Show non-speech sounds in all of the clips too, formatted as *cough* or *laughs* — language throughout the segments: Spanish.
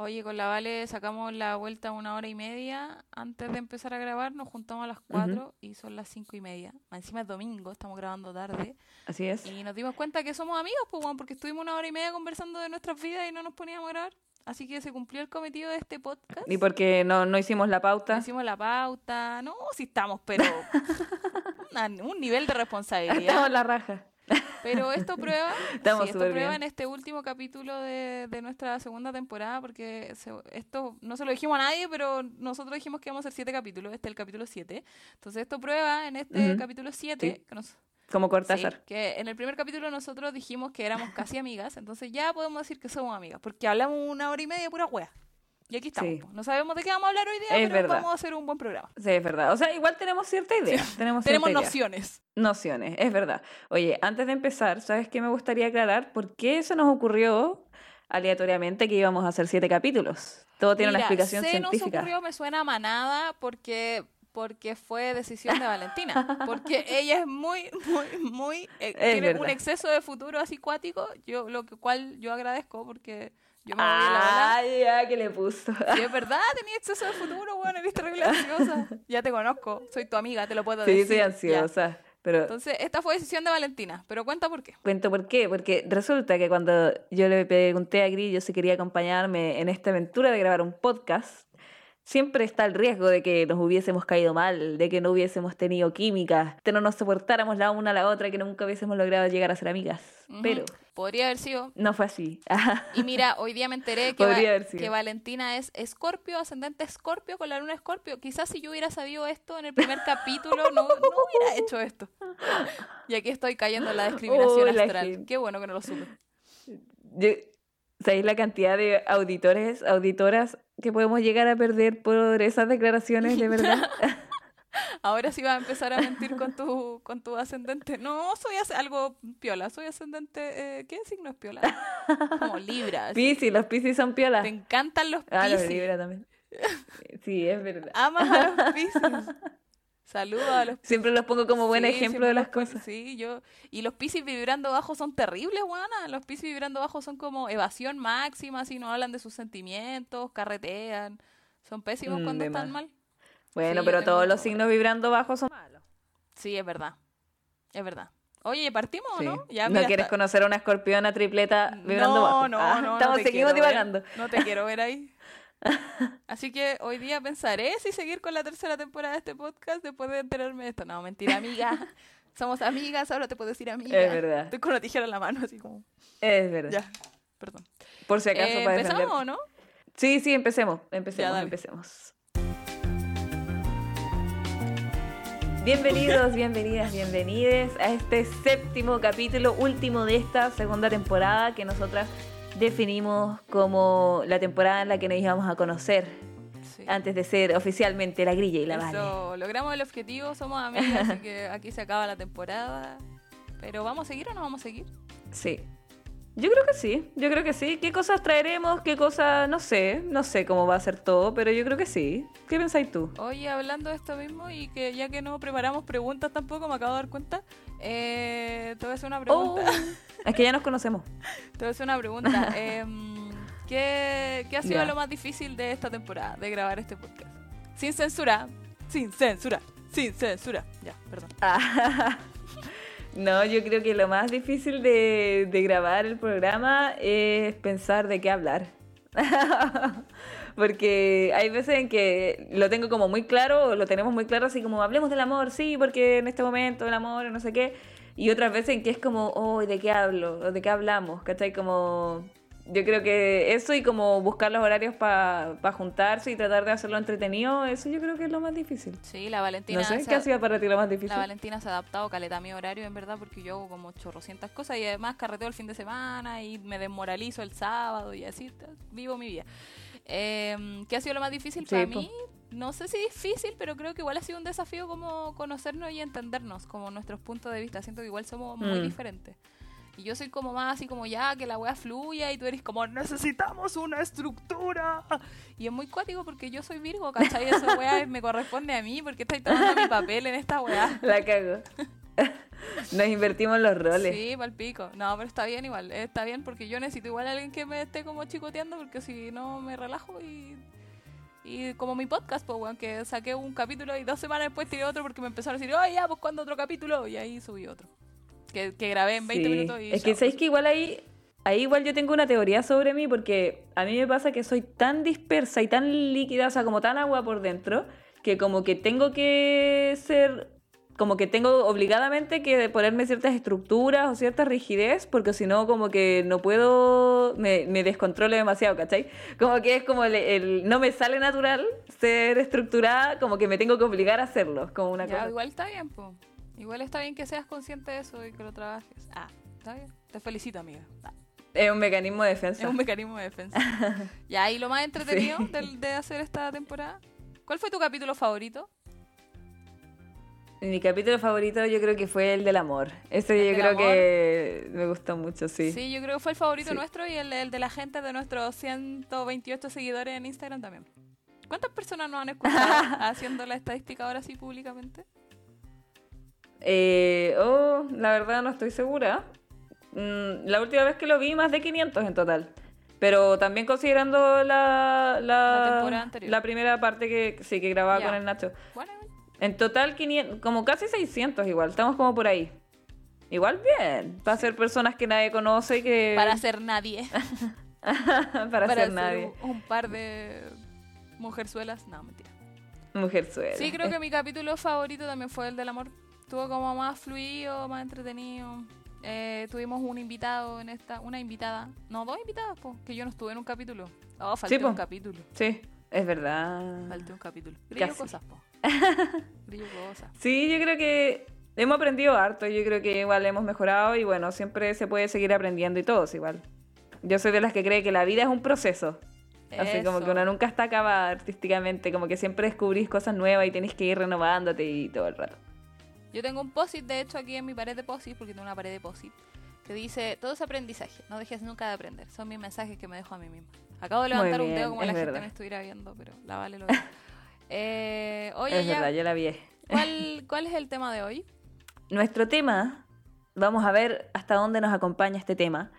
Oye, con la Vale sacamos la vuelta una hora y media antes de empezar a grabar. Nos juntamos a las 4 y son las cinco y media. Encima es domingo, estamos grabando tarde. Así es. Y nos dimos cuenta que somos amigos, pues, porque estuvimos una hora y media conversando de nuestras vidas y no nos poníamos a grabar. Así que se cumplió el cometido de este podcast. Y porque no, no hicimos la pauta. No hicimos la pauta. No, sí estamos, pero *laughs* una- un nivel de responsabilidad. Estamos la raja. Pero esto prueba, *laughs* Estamos sí, esto prueba bien. en este último capítulo de, de nuestra segunda temporada, porque se- esto no se lo dijimos a nadie, pero nosotros dijimos que íbamos a hacer siete capítulos, este es el capítulo 7. Entonces esto prueba en este capítulo 7, Sí. que, nos- Como sí, Cortázar. que en el primer capítulo nosotros dijimos que éramos casi *laughs* amigas, entonces ya podemos decir que somos amigas, porque hablamos una hora y media de pura wea. Y aquí estamos. Sí. po. No sabemos de qué vamos a hablar hoy día, Es pero verdad. vamos a hacer un buen programa. Sí, es verdad. O sea, igual tenemos cierta idea. Tenemos, Tenemos cierta idea. nociones. Nociones, es verdad. Oye, antes de empezar, ¿sabes qué me gustaría aclarar? ¿Por qué se nos ocurrió aleatoriamente que íbamos a hacer siete capítulos? Todo tiene una Mira, explicación se científica. nos ocurrió, me suena a manada porque porque fue decisión de Valentina, *laughs* porque ella es muy muy muy eh, tiene un verdad. exceso de futuro así cuático, yo lo que cual yo agradezco porque yo me la bola. Ay, ya que le puso. *laughs* Sí, es verdad, tenía exceso de futuro, bueno, eres terrible ansiosa. Ya te conozco, soy tu amiga, te lo puedo Sí, decir. soy ya. ansiosa. Pero Entonces, esta fue decisión de Valentina, pero cuenta por qué. cuento por qué. Porque resulta que cuando yo le pregunté a Grillo si quería acompañarme en esta aventura de grabar un podcast, siempre está el riesgo de que nos hubiésemos caído mal, de que no hubiésemos tenido química, que no nos soportáramos la una a la otra, que nunca hubiésemos logrado llegar a ser amigas. Pero podría haber sido no fue así. *laughs* Y mira, hoy día me enteré que, Va- que Valentina es escorpio, ascendente escorpio con la luna escorpio. Quizás si yo hubiera sabido esto en el primer capítulo, no, no hubiera hecho esto. Y aquí estoy cayendo en la discriminación Oh, astral. Qué bueno que no lo supe. Yo- ¿Sabéis la cantidad de auditores, auditoras que podemos llegar a perder por esas declaraciones de verdad? *laughs* Ahora sí vas a empezar a mentir con tu, con tu ascendente. No, soy algo piola. Soy ascendente. eh, ¿Qué signo es piola? Como Libra. Piscis, los Piscis son piolas. Te encantan los Ah, los piscis. Libra también. Sí, es verdad. Amas a los *laughs* piscis. Saludos a los *laughs* Siempre los pongo como buen Sí, ejemplo de las cosas. Sí, yo. Y los piscis vibrando bajo son terribles, guana. Los piscis vibrando bajo son como evasión máxima, si no hablan de sus sentimientos, carretean. Son pésimos Mm, cuando están mal. Bueno, Sí, pero todos los signos vibrando bajo son malos. Sí, es verdad. Es verdad. Oye, ¿partimos o Sí. no? Ya, ¿No mira, quieres conocer a una escorpiona tripleta vibrando no, bajo? No, Ah, no, no. Estamos, te seguimos divagando. No te quiero ver ahí. *laughs* *laughs* Así que hoy día pensaré si seguir con la tercera temporada de este podcast después de enterarme de esto. No, mentira, amiga. *laughs* Somos amigas, ahora te puedo decir amiga. Es verdad. Estoy con la tijera en la mano, así como. Es verdad. Ya, perdón. Por si acaso Eh, para ¿Empezamos defender. o no? Sí, sí, empecemos. Empecemos, empecemos. Bienvenidos, bienvenidas, bienvenides a este séptimo capítulo, último de esta segunda temporada que nosotras definimos como la temporada en la que nos íbamos a conocer Sí. antes de ser oficialmente la grilla y la vale. Eso, logramos el objetivo, somos amigas, así que aquí se acaba la temporada. Pero ¿vamos a seguir o no vamos a seguir? Sí. Yo creo que sí, yo creo que sí. ¿Qué cosas traeremos? ¿Qué cosas? No sé, no sé cómo va a ser todo, pero yo creo que sí. ¿Qué pensáis tú? Oye, hablando de esto mismo y que ya que no preparamos preguntas tampoco, me acabo de dar cuenta, eh, te voy a hacer una pregunta. Oh, *laughs* es que ya nos conocemos. Te voy a hacer una pregunta. *laughs* Em, ¿qué, qué ha sido lo más difícil de esta temporada, de grabar este podcast? Sin censura, sin censura, sin censura. Ya, perdón. Ah, *laughs* No, yo creo que lo más difícil de, de grabar el programa es pensar de qué hablar. *laughs* Porque hay veces en que lo tengo como muy claro, lo tenemos muy claro, así como hablemos del amor, sí, porque en este momento el amor, no sé qué. Y otras veces en que es como, oh, ¿de qué hablo? ¿O de qué hablamos? ¿Cachai? Como, yo creo que eso y como buscar los horarios para juntarse y tratar de hacerlo entretenido, eso yo creo que es lo más difícil. Sí, la Valentina. No sé, ¿qué ha- sido para ti lo más difícil? La Valentina se ha adaptado caleta a mi horario, en verdad, porque yo hago como chorrocientas cosas y además carreteo el fin de semana y me desmoralizo el sábado y así vivo mi vida. Eh, ¿Qué ha sido lo más difícil Sí, para po. mí? No sé si difícil, pero creo que igual ha sido un desafío como conocernos y entendernos, como nuestros puntos de vista. Siento que igual somos muy Mm. diferentes. Y yo soy como más así como ya, que la wea fluya y tú eres como necesitamos una estructura. Y es muy cuático porque yo soy Virgo, ¿cachai? Esa *laughs* wea me corresponde a mí porque estáis tomando mi papel en esta wea. La cago. *laughs* Nos invertimos los roles. Sí, pa'l pico. No, pero está bien igual. Está bien porque yo necesito igual a alguien que me esté como chicoteando porque si no me relajo y... Y como mi podcast, pues, weón, que saqué un capítulo y dos semanas después tiré otro porque me empezaron a decir, oye, ya, pues, ¿cuándo otro capítulo? Y ahí subí otro. Que, que grabé en 20 Sí. minutos y Es que sabéis que igual ahí, ahí igual yo tengo una teoría sobre mí porque a mí me pasa que soy tan dispersa y tan líquida, o sea, como tan agua por dentro, que como que tengo que ser, como que tengo obligadamente que ponerme ciertas estructuras o cierta rigidez, porque si no como que no puedo, me, me descontrolo demasiado, ¿cachai? Como que es como el, el- no me sale natural ser estructurada, como que me tengo que obligar a hacerlo, como una Ya, cosa. igual está bien, po. Igual está bien que seas consciente de eso y que lo trabajes. Ah, está bien. Te felicito, amiga. Ah, Es un mecanismo de defensa. es un mecanismo de defensa. *laughs* ya, y lo más entretenido Sí. del- de, hacer esta temporada. ¿Cuál fue tu capítulo favorito? Mi capítulo favorito yo creo que fue el del amor. Ese ¿El yo creo amor? que me gustó mucho, sí. Sí, yo creo que fue el favorito Sí. nuestro y el, el de la gente de nuestros 128 seguidores en Instagram también. ¿Cuántas personas nos han escuchado *laughs* haciendo la estadística ahora sí públicamente? Eh, oh, la verdad no estoy segura. Mm, la última vez que lo vi, más de 500 en total. Pero también considerando la, la, primera parte que sí que grababa con el Nacho. Bueno. En total 500, como casi 600 igual, estamos como por ahí. Igual bien, para ser personas que nadie conoce y que... para ser nadie. *laughs* para, para ser ser nadie. un, un par de mujerzuelas. No, mentira. Mujer suela. Sí, creo que mi capítulo favorito también fue el del amor. Estuvo como más fluido, más entretenido. Eh, tuvimos un invitado en esta, una invitada, no, dos invitadas, po, que yo no estuve en un capítulo. Oh, falté Sí, un capítulo. Sí, es verdad. Falté un capítulo. Casi. cosas, po. *laughs* Sí, yo creo que hemos aprendido harto, yo creo que igual hemos mejorado y bueno, siempre se puede seguir aprendiendo y todos igual. Yo soy de las que cree que la vida es un proceso. Así como que uno nunca está acabada artísticamente, como que siempre descubrís cosas nuevas y tenés que ir renovándote y todo el rato. Yo tengo un post-it, de hecho, aquí en mi pared de post-it, porque tengo una pared de post-it, que dice, todo es aprendizaje, no dejes nunca de aprender. Son mis mensajes que me dejo a mí misma. Acabo de levantar un dedo como la gente me estuviera viendo, pero la vale lo. *laughs* eh, oye, es ya, verdad, yo la vi. ¿cuál, *laughs* ¿cuál es el tema de hoy? Nuestro tema, vamos a ver hasta dónde nos acompaña este tema.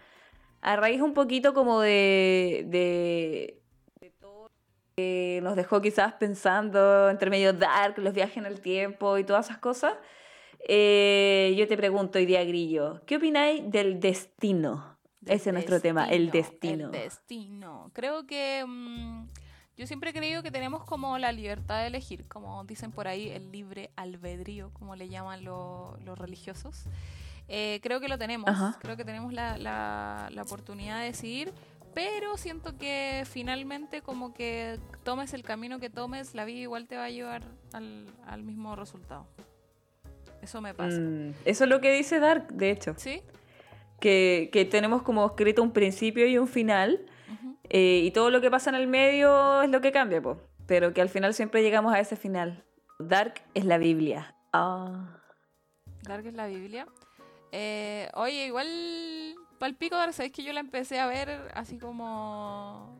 A raíz un poquito como de, de, de todo que nos dejó quizás pensando entre medio dark, los viajes en el tiempo y todas esas cosas. eh, yo te pregunto hoy día, Grillo, ¿qué opináis del destino? Del Ese es nuestro tema, el destino. El destino. Creo que mm, yo siempre he creído que tenemos como la libertad de elegir, como dicen por ahí, el libre albedrío, como le llaman lo- los religiosos. Eh, creo que lo tenemos, Ajá. creo que tenemos la, la- la oportunidad de decidir, pero siento que finalmente como que tomes el camino que tomes, la vida igual te va a llevar al, al mismo resultado. Eso me pasa. Mm, eso es lo que dice Dark, de hecho, ¿Sí? que, que tenemos como escrito un principio y un final. Eh, y todo lo que pasa en el medio es lo que cambia, po. pero que al final siempre llegamos a ese final. Dark es la Biblia. Ah. Dark es la Biblia. Eh, oye, igual palpico Dark, sabéis que yo la empecé a ver así como.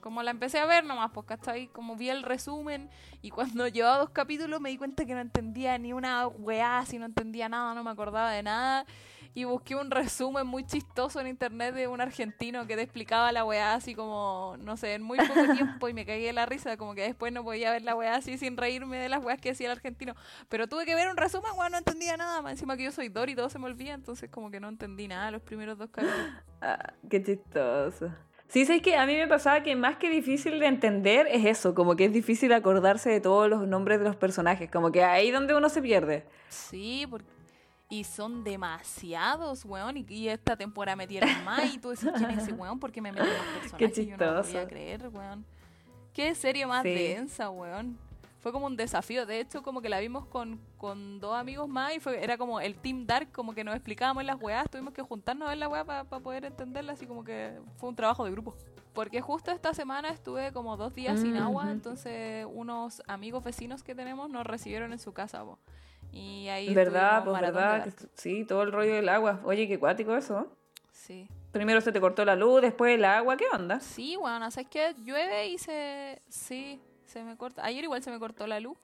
Como la empecé a ver nomás, pues, ¿cachai? Como vi el resumen y cuando *laughs* llevaba dos capítulos me di cuenta que no entendía ni una weá, si no entendía nada, no me acordaba de nada. Y busqué un resumen muy chistoso en internet de un argentino que te explicaba la weá así como, no sé, en muy poco *laughs* tiempo y me cagué de la risa, como que después no podía ver la weá así sin reírme de las weas que decía el argentino. Pero tuve que ver un resumen, weón, no entendía nada. Más encima que yo soy Dory y todo se me olvida, entonces como que no entendí nada los primeros dos capítulos. *laughs* Ah, qué chistoso. Sí, sé que a mí me pasaba que más que difícil de entender es eso, como que es difícil acordarse de todos los nombres de los personajes, como que ahí donde uno se pierde. Sí, porque... Y son demasiados, weón. Y, y esta temporada metieron más. Y tú decís, ¿quién es ese weón? Porque me metieron más *laughs* personajes. y Yo no lo podía chistoso. creer, weón. Qué serie más Sí. densa, weón. Fue como un desafío. De hecho, como que la vimos con, con dos amigos más. Y fue, era como el Team Dark, como que nos explicábamos las weás. Tuvimos que juntarnos a ver la weá para poder entenderla. Así como que fue un trabajo de grupo. Porque justo esta semana estuve como dos días sin Mm, agua. ujú. Entonces, unos amigos vecinos que tenemos nos recibieron en su casa, po. Y ahí ¿Verdad? Pues verdad. Que- sí, todo el rollo del agua. Oye, qué cuático eso. Sí. Primero se te cortó la luz, después el agua, ¿qué onda? Sí, bueno, ¿sabes qué? Llueve y se... Sí, se me corta. Ayer igual se me cortó la luz.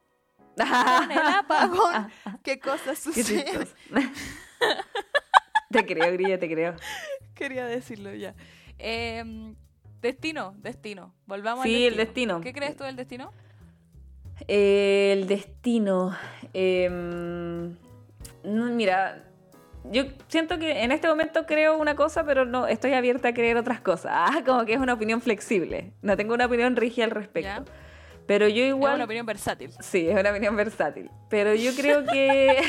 con el *laughs* apagón, ¿qué cosas suceden? te creo, Grilla, te creo. Quería decirlo ya. Eh, destino, destino. Volvamos al Sí, destino. el destino. ¿Qué crees tú del destino? Eh, el destino. em, mira, yo siento que en este momento creo una cosa, pero no estoy abierta a creer otras cosas. *laughs* Ah, como que es una opinión flexible. No tengo una opinión rígida al respecto. Pero yo Es igual. una opinión versátil. Sí, es una opinión versátil. Pero yo creo que.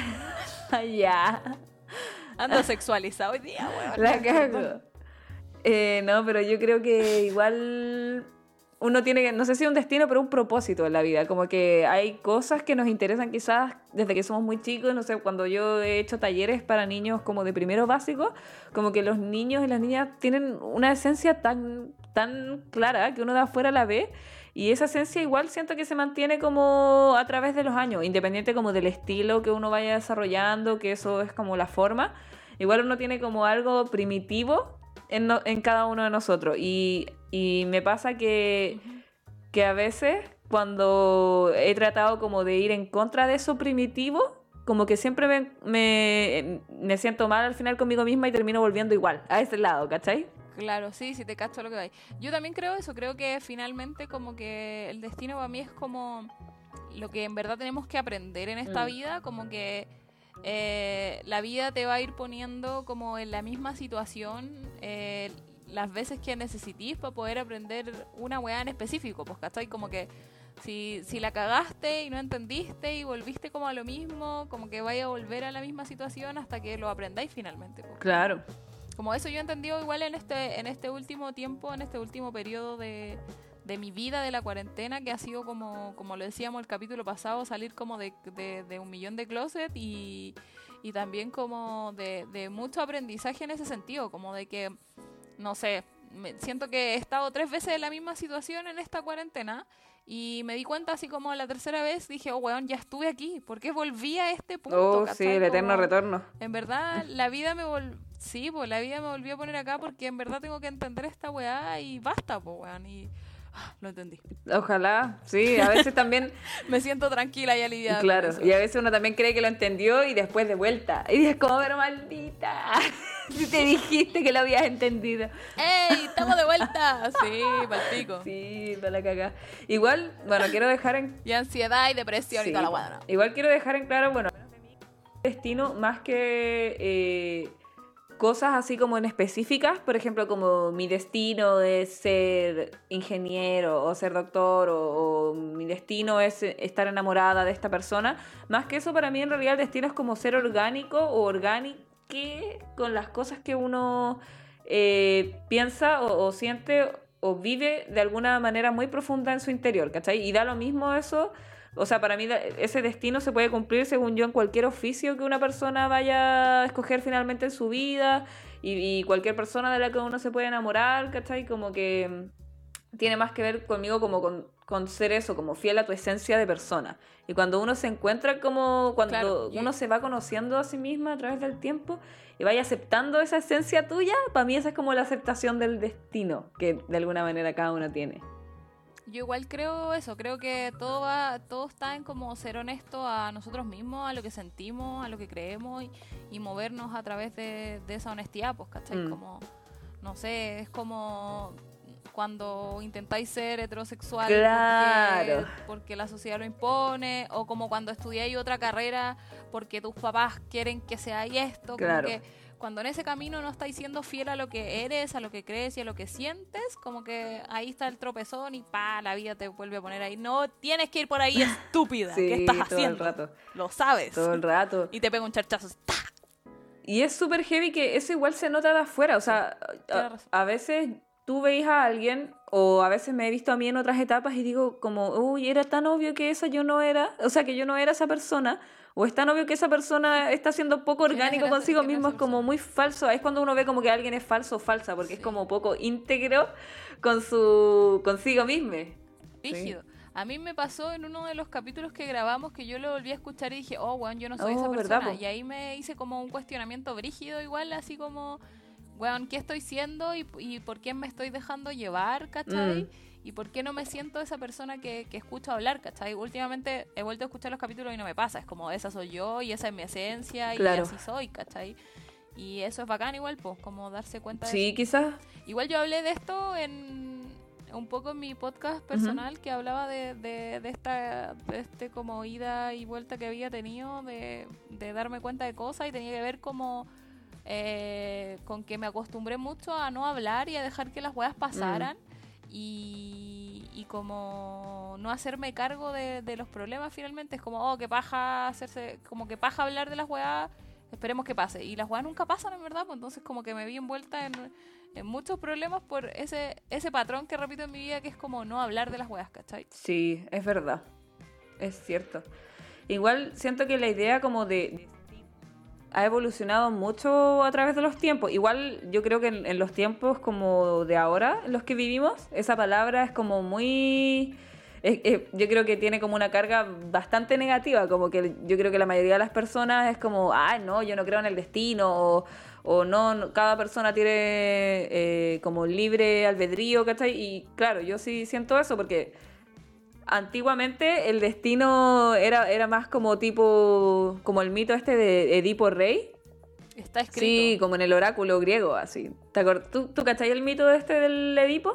*laughs* ya. Ando sexualizado hoy día, weón. La cago. Eh, no, pero yo creo que igual uno tiene no sé si un destino, pero un propósito en la vida. Como que hay cosas que nos interesan quizás desde que somos muy chicos. No sé, cuando yo he hecho talleres para niños como de primero básico, como que los niños y las niñas tienen una esencia tan, tan clara que uno de afuera la ve. Y esa esencia igual siento que se mantiene como a través de los años, independiente como del estilo que uno vaya desarrollando, que eso es como la forma. Igual uno tiene como algo primitivo en, no- en cada uno de nosotros. Y, y me pasa que, que a veces cuando he tratado como de ir en contra de eso primitivo, como que siempre me, me, me siento mal al final conmigo misma y termino volviendo igual, a ese lado, ¿cachai? Claro, sí, sí te cacho lo que vais. Yo también creo eso, creo que finalmente como que el destino para mí es como lo que en verdad tenemos que aprender en esta Mm. vida, como que eh, la vida te va a ir poniendo como en la misma situación eh, las veces que necesitís para poder aprender una weá en específico, pues, ¿cachai? Como que si, si la cagaste y no entendiste y volviste como a lo mismo, como que vaya a volver a la misma situación hasta que lo aprendáis finalmente. pues. Claro. Como eso yo he entendido igual en este, en este último tiempo, en este último periodo de, de mi vida, de la cuarentena, que ha sido como, como lo decíamos el capítulo pasado, salir como de, de- de un millón de closet y, y también como de, de mucho aprendizaje en ese sentido, como de que, no sé, me- siento que he estado tres veces en la misma situación en esta cuarentena y me di cuenta así como la tercera vez, dije, oh, weón, ya estuve aquí, ¿por qué volví a este punto? Oh, sí, el eterno Como- retorno. en verdad, la vida me volvió. Sí, pues la vida me volvió a poner acá porque en verdad tengo que entender esta weá y basta, pues weón. Y *laughs* lo entendí. Ojalá, sí, a veces también, *laughs* Me siento tranquila y aliviada. claro, y a veces uno también cree que lo entendió y después de vuelta. Y es como, pero maldita, *laughs* si te dijiste que lo habías entendido. ¡Ey! ¡Estamos de vuelta! Sí, palpico. Sí, no la cagá. Igual, bueno, quiero dejar en Y ansiedad y depresión Sí, y toda la weá. ¿no? Igual quiero dejar en claro, bueno, destino más que eh, cosas así como en específicas, por ejemplo, como mi destino es ser ingeniero o ser doctor o, mi destino es estar enamorada de esta persona. Más que eso, para mí en realidad el destino es como ser orgánico o orgánico con las cosas que uno eh, piensa o, o siente o vive de alguna manera muy profunda en su interior, ¿cachai? Y da lo mismo eso o sea, para mí ese destino se puede cumplir, según yo, en cualquier oficio que una persona vaya a escoger finalmente en su vida y, y cualquier persona de la que uno se puede enamorar, ¿cachai? Como que mm, tiene más que ver conmigo como con, con ser eso, como fiel a tu esencia de persona. Y cuando uno se encuentra como, cuando Claro, uno se va conociendo a sí misma a través del tiempo y vaya aceptando esa esencia tuya, para mí esa es como la aceptación del destino que de alguna manera cada uno tiene. Yo igual creo eso, creo que todo va, todo está en como ser honesto a nosotros mismos, a lo que sentimos, a lo que creemos y, y movernos a través de, de esa honestidad, pues, ¿cachai? Mm. Como, no sé, es como cuando intentáis ser heterosexual Claro. porque, porque la sociedad lo impone, o como cuando estudiáis otra carrera porque tus papás quieren que seáis esto, como Claro. que cuando en ese camino no estáis siendo fiel a lo que eres, a lo que crees y a lo que sientes, como que ahí está el tropezón y pa, la vida te vuelve a poner ahí. No tienes que ir por ahí, *laughs* estúpida. Sí, ¿Qué estás todo el haciendo? rato. Lo sabes. Todo el rato. Y te pega un charchazo. ¡ta! Y es súper heavy que eso igual se nota de afuera. O sea, a, a veces tú veis a alguien, o a veces me he visto a mí en otras etapas y digo como, uy, era tan obvio que esa yo no era, o sea, que yo no era esa persona, o es tan obvio que esa persona está siendo poco ¿Quién orgánico consigo mismo, es como muy falso. Es cuando uno ve como que alguien es falso o falsa, porque es como poco íntegro con su consigo mismo. Rígido. A mí me pasó en uno de los capítulos que grabamos que yo lo volví a escuchar y dije, oh, weón, yo no soy Oh, esa ¿verdad, persona. po? Y ahí me hice como un cuestionamiento brígido igual, así como, weón, ¿qué estoy siendo y, y por qué me estoy dejando llevar, ¿cachai? Mm. ¿Y por qué no me siento esa persona que, que escucho hablar, ¿cachai? Últimamente he vuelto a escuchar los capítulos y no me pasa. Es como, esa soy yo y esa es mi esencia Claro. y así soy, ¿cachai? Y eso es bacán igual, pues, como darse cuenta de Sí, quizás. Igual yo hablé de esto en un poco en mi podcast personal que hablaba de, de, de esta de este como ida y vuelta que había tenido de, de darme cuenta de cosas y tenía que ver como eh, con que me acostumbré mucho a no hablar y a dejar que las weas pasaran y, y como no hacerme cargo de, los problemas finalmente es como oh que paja hacerse como que paja hablar de las weas esperemos que pase y las weas nunca pasan en verdad pues entonces como que me vi envuelta en, en muchos problemas por ese ese patrón que repito en mi vida que es como no hablar de las weas ¿cachai? Sí, es verdad. Es cierto. Igual siento que la idea como de ha evolucionado mucho a través de los tiempos. Igual yo creo que en, los tiempos como de ahora, en los que vivimos, esa palabra es como muy... yo creo que tiene como una carga bastante negativa, como que yo creo que la mayoría de las personas es como, ah, no, yo no creo en el destino, o, o no, no, cada persona tiene eh, como libre albedrío, ¿cachai? Y claro, yo sí siento eso porque antiguamente el destino era, era más como tipo, como el mito este de Edipo Rey. está escrito Sí, como en el oráculo griego, así. ¿Te acor- ¿Tú, ¿Tú cachai el mito este del Edipo?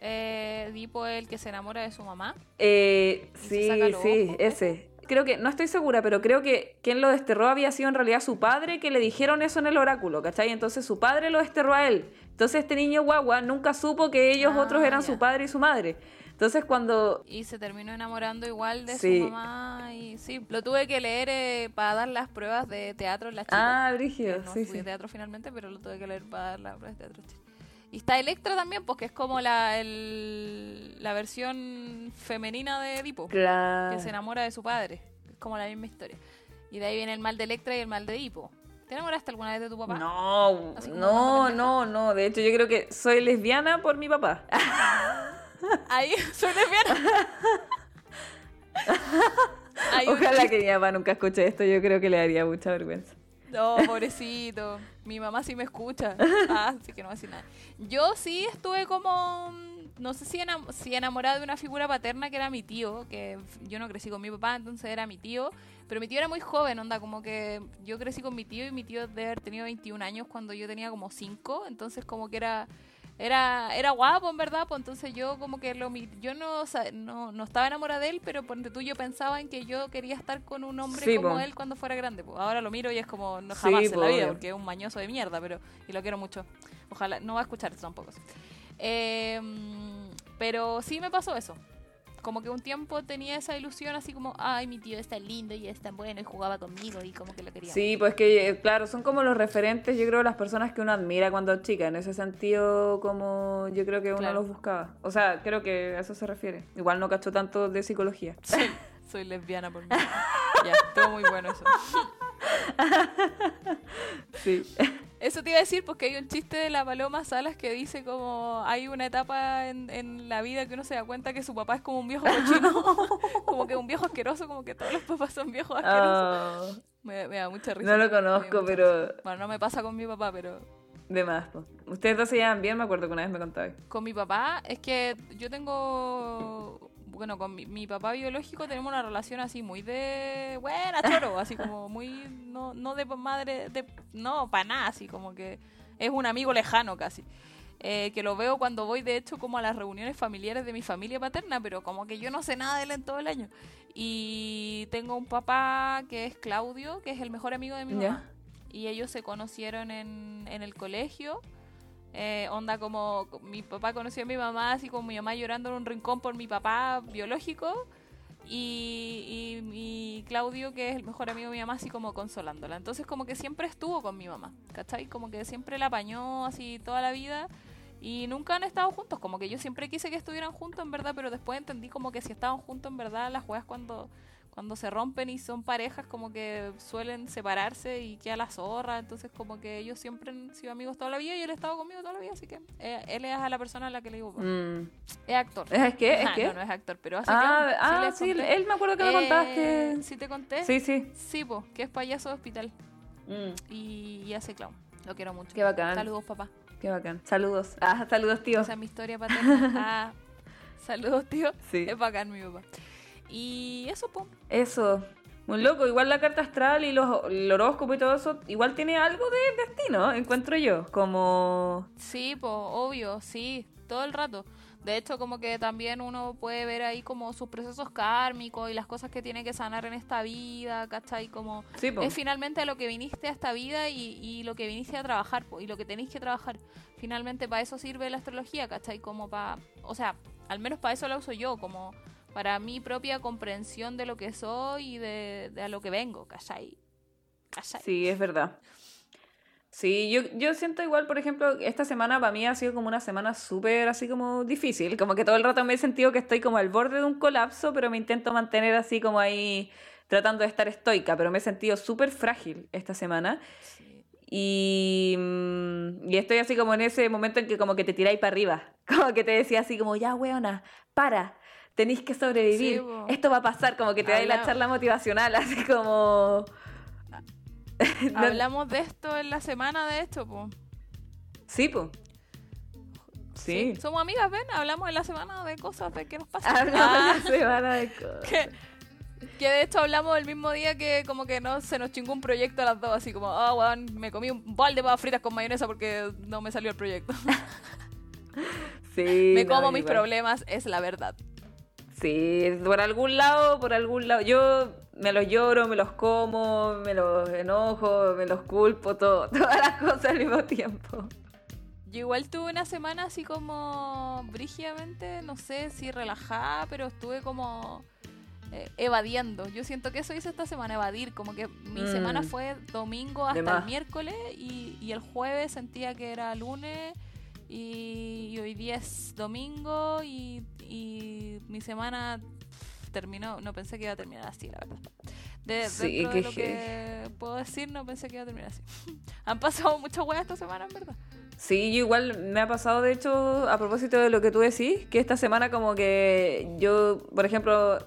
eh, Edipo es el que se enamora de su mamá Eh, ¿Y se sí, sí, ojos, ese. Creo que, no estoy segura, pero creo que quien lo desterró había sido en realidad su padre que le dijeron eso en el oráculo, ¿cachai? Entonces su padre lo desterró a él. Entonces este niño guagua nunca supo que ellos Ah, otros eran ya. su padre y su madre. Entonces cuando... y se terminó enamorando igual de Sí. su mamá y sí lo tuve que leer eh, para dar las pruebas de teatro en la chica Ah, Brígido, no sí, estudié sí. teatro finalmente pero lo tuve que leer para dar las pruebas de teatro chile. y está Electra también porque es como la el- la versión femenina de Edipo Claro. que se enamora de su padre. Es como la misma historia. Y de ahí viene el mal de Electra y el mal de Edipo. ¿Te enamoraste alguna vez de tu papá? No, no, no, no. De hecho, yo creo que soy lesbiana por mi papá. *laughs* Ahí, soy lesbiana. Hay Ojalá que mi papá nunca escuche esto. Yo creo que le daría mucha vergüenza. No, pobrecito. Mi mamá sí me escucha. Ah, así que no va a decir nada. Yo sí estuve como. mm, No sé si, enam- si enamorada de una figura paterna que era mi tío, que yo no crecí con mi papá, entonces era mi tío. Pero mi tío era muy joven, onda, como que yo crecí con mi tío y mi tío debe haber tenido 21 años cuando yo tenía como 5, entonces como que era era era guapo en verdad, pues entonces yo como que lo yo no, no no estaba enamorada de él, pero ponte tú yo pensaba en que yo quería estar con un hombre Sí, como po. él cuando fuera grande, pues ahora lo miro y es como no Sí, jamás en po, la vida, obvio. porque es un mañoso de mierda, pero y lo quiero mucho. Ojalá no va a escuchar esto tampoco. Eh, pero sí me pasó eso. Como que un tiempo tenía esa ilusión así como, ay, mi tío es tan lindo y es tan bueno y jugaba conmigo y como que lo quería. Sí, pues que, eh, claro, son como los referentes, yo creo, las personas que uno admira cuando es chica. En ese sentido, como yo creo que uno Claro. los buscaba. O sea, creo que a eso se refiere. Igual no cacho tanto de psicología. Soy, *laughs* soy lesbiana por mí. ya, estuvo muy bueno eso. *laughs* Sí. *laughs* Eso te iba a decir porque hay un chiste de la Paloma Salas que dice como hay una etapa en, en la vida que uno se da cuenta que su papá es como un viejo cochino, *laughs* como que un viejo asqueroso, como que todos los papás son viejos asquerosos. Ah, Me, me da mucha risa. no lo conozco, pero risa. Bueno, no me pasa con mi papá, pero de más. po. Ustedes dos se llevan bien, me acuerdo que una vez me contabas. con mi papá es que yo tengo... Bueno, con mi, mi papá biológico tenemos una relación así muy de... Buena, choro, *laughs* así como muy... No, no de madre... De, no, para nada, así como que es un amigo lejano casi. Eh, que lo veo cuando voy de hecho como a las reuniones familiares de mi familia paterna, pero como que yo no sé nada de él en todo el año. Y tengo un papá que es Claudio, que es el mejor amigo de mi mamá. Y ellos se conocieron en, en el colegio. Eh, onda como mi papá conoció a mi mamá, así como mi mamá llorando en un rincón por mi papá biológico. Y, y, y Claudio, que es el mejor amigo de mi mamá, así como consolándola. Entonces como que siempre estuvo con mi mamá, ¿cachai? Como que siempre la apañó así toda la vida. Y nunca han estado juntos, como que yo siempre quise que estuvieran juntos en verdad, pero después entendí como que si estaban juntos en verdad, las juegas cuando, cuando se rompen y son parejas como que suelen separarse y queda la zorra, entonces como que ellos siempre han sido amigos toda la vida y él ha estado conmigo toda la vida, así que eh, él es a la persona a la que le digo, papá. Mm. es actor. ¿Es que? ¿Es Ah, que? No, no es actor, pero hace Ah, clown. ah, sí, conté. él me acuerdo que me Eh, contaste. ¿Sí te conté? Sí, sí. Sí, po, que es payaso de hospital Mm. y, y hace clown. Lo quiero mucho. Qué bacán. Saludos, papá. Qué bacán. Saludos. Ah, saludos, tío. Esa es mi historia paterna. *laughs* Ah, saludos, tío. Sí. Es bacán mi papá. Y eso, pum. Eso. Muy loco. Igual la carta astral y los, el horóscopo y todo eso, igual tiene algo de destino, encuentro yo. Como. Sí, pues, obvio, sí, todo el rato. De hecho, como que también uno puede ver ahí como sus procesos kármicos y las cosas que tiene que sanar en esta vida, ¿cachai? Como Sí, es finalmente lo que viniste a esta vida y, y lo que viniste a trabajar, po, y lo que tenéis que trabajar. Finalmente para eso sirve la astrología, ¿cachai? Como para, o sea, al menos para eso la uso yo, como para mi propia comprensión de lo que soy y de, de a lo que vengo, ¿cachai? ¿Cachai? Sí, es verdad. Sí, yo, yo siento igual, por ejemplo, esta semana para mí ha sido como una semana súper así como difícil, como que todo el rato me he sentido que estoy como al borde de un colapso, pero me intento mantener así como ahí tratando de estar estoica, pero me he sentido súper frágil esta semana Sí. y, mm, y estoy así como en ese momento en que como que te tiráis para arriba, *laughs* como que te decía así como, ya, weona, para, tenéis que sobrevivir, Sí, po. esto va a pasar, como que te dais la charla motivacional, *laughs* así como... *laughs* No- Hablamos de esto en la semana, de esto, pues. Sí, pues. Sí. Somos amigas, ven, hablamos en la semana de cosas de que nos pasan. Hablamos Ah, la *laughs* semana de cosas. que, que de hecho hablamos el mismo día que como que no se nos chingó un proyecto a las dos, así como, ah, weón, me comí un bol de papas fritas con mayonesa porque no me salió el proyecto. Sí. me no, como mis igual. problemas, es la verdad. Sí, por algún lado, por algún lado. Yo me los lloro, me los como, me los enojo, me los culpo, todo, *laughs* todas las cosas al mismo tiempo. Yo igual tuve una semana así como brígidamente, no sé si relajada, pero estuve como eh, evadiendo. Yo siento que eso hice esta semana, evadir. Como que mi Mm. semana fue domingo hasta el miércoles y, y el jueves sentía que era lunes y, y hoy día es domingo y, y mi semana terminó, no pensé que iba a terminar así, la verdad. De, Sí, dentro qué de lo que puedo decir, no pensé que iba a terminar así. *laughs* Han pasado muchas weas esta semana, en verdad. Sí, yo igual me ha pasado, de hecho, a propósito de lo que tú decís, que esta semana como que yo, por ejemplo,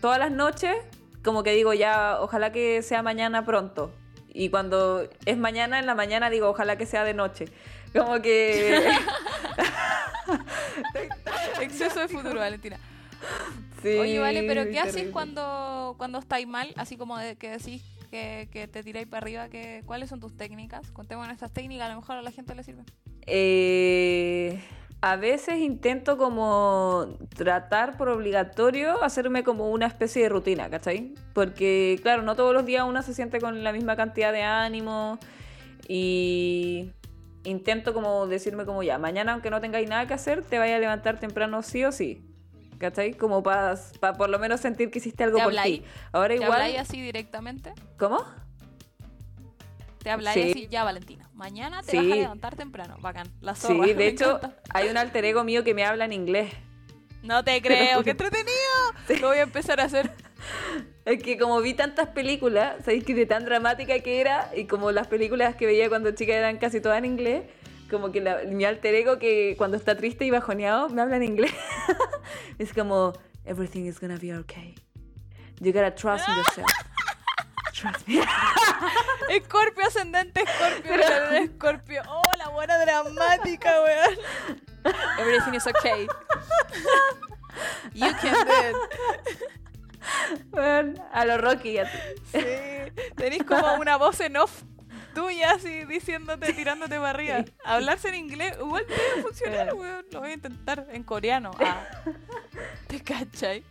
todas las noches, como que digo ya, ojalá que sea mañana pronto. Y cuando es mañana, en la mañana digo, ojalá que sea de noche. Como que... *laughs* Exceso de futuro, Valentina. Sí, Oye, vale, pero ¿qué haces cuando, cuando estáis mal? Así como de que decís que, que te tiráis para arriba, que, ¿cuáles son tus técnicas? Contemos nuestras técnicas, a lo mejor a la gente le sirven. Eh, a veces intento como tratar por obligatorio hacerme como una especie de rutina, ¿cachai? Porque, claro, no todos los días uno se siente con la misma cantidad de ánimo y intento como decirme como ya, mañana aunque no tengáis nada que hacer, te vaya a levantar temprano sí o sí. ¿Cachai? Como para por lo menos sentir que hiciste algo ¿Te por ti. Ahora ¿Te igual... así directamente? ¿Cómo? ¿Te habláis Sí. así? Ya, Valentina, mañana te Sí. vas a levantar temprano. Bacán, la Sí, zorra. de *laughs* me hecho, encanta. hay un alter ego mío que me habla en inglés. No te creo, qué *laughs* entretenido. Lo voy a empezar a hacer. Es que como vi tantas películas, ¿sabéis que de tan dramática que era? Y como las películas que veía cuando chica eran casi todas en inglés, como que la- mi alter ego que cuando está triste y bajoneado me habla en inglés. *laughs* es como, everything is gonna be okay. You gotta trust in yourself. *laughs* Escorpio ascendente, Escorpio, Escorpio. Oh, la buena dramática, weón. Everything is okay. You can do it. Bueno, a lo Rocky. Sí. Tenés como una voz en off tuya así diciéndote, tirándote para arriba. Hablarse en inglés, igual debe funcionar, weón. Lo voy a intentar en coreano. Ah. *laughs* ¿Te cachai?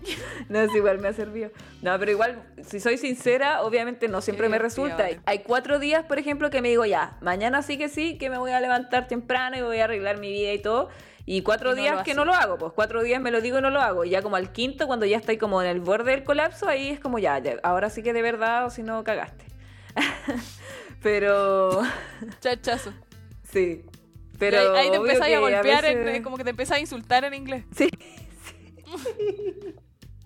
*laughs* No, es igual me ha servido. No, pero igual, si soy sincera, obviamente no siempre me resulta. Hay cuatro días, por ejemplo, que me digo ya, mañana sí que sí, que me voy a levantar temprano y voy a arreglar mi vida y todo. Y cuatro Y días que no lo hago, pues cuatro días me lo digo y no lo hago. Y ya como al quinto, cuando ya estoy como en el borde del colapso, ahí es como ya, ya, ahora sí que de verdad o si no cagaste. *laughs* pero *laughs* Chachazo. sí. Pero ahí, ahí te empezáis a golpear, en- veces- como que te empiezas a insultar en inglés. Sí, sí.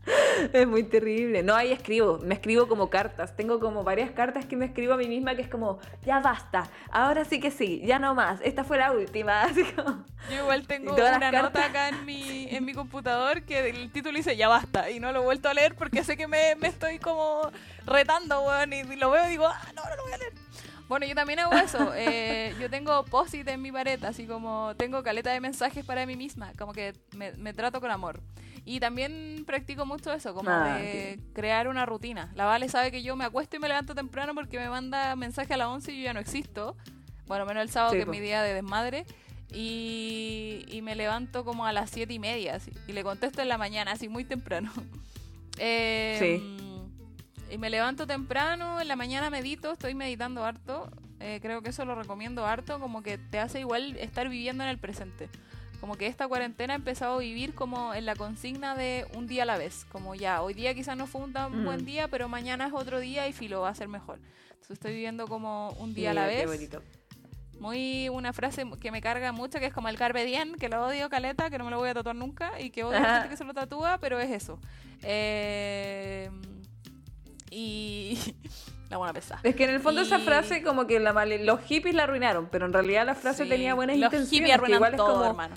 *laughs* Es muy terrible. No, ahí escribo, me escribo como cartas. Tengo como varias cartas que me escribo a mí misma que es como, ya basta, ahora sí que sí, ya no más, esta fue la última. *laughs* Así como, Yo igual tengo una cartas. nota acá en mi, *laughs* en mi computador que el título dice ya basta y no lo he vuelto a leer porque sé que me, me estoy como retando, weón, y, y lo veo y digo, ah, no, no lo voy a leer. Bueno, yo también hago eso. *laughs* Eh, yo tengo post-it en mi pared, así como tengo caleta de mensajes para mí misma, como que me, me trato con amor. Y también practico mucho eso, como Ah, de crear una rutina. La Vale sabe que yo me acuesto y me levanto temprano porque me manda mensaje a las 11 y yo ya no existo. Bueno, menos el sábado, Sí, que es mi día de desmadre. Y, y me levanto como a las 7 y media, así, y le contesto en la mañana, así muy temprano. *laughs* Eh, Y me levanto temprano, en la mañana medito, estoy meditando harto. eh, creo que eso lo recomiendo harto, como que te hace igual estar viviendo en el presente. Como que esta cuarentena he empezado a vivir como en la consigna de un día a la vez. Como ya, hoy día quizás no fue un tan Mm. buen día, pero mañana es otro día y filo va a ser mejor. Entonces estoy viviendo como un día a la qué vez. bonito. Muy una frase que me carga mucho, que es como el carpe diem, que lo odio caleta, que no me lo voy a tatuar nunca y que odio a la gente que se lo tatúa, pero es eso. Eh, y *laughs* la buena pesada. Es que en el fondo esa Y- frase como que la male- los hippies la arruinaron, pero en realidad la frase Sí, tenía buenas los intenciones. hippies que arruinan igual es todo, como hermano.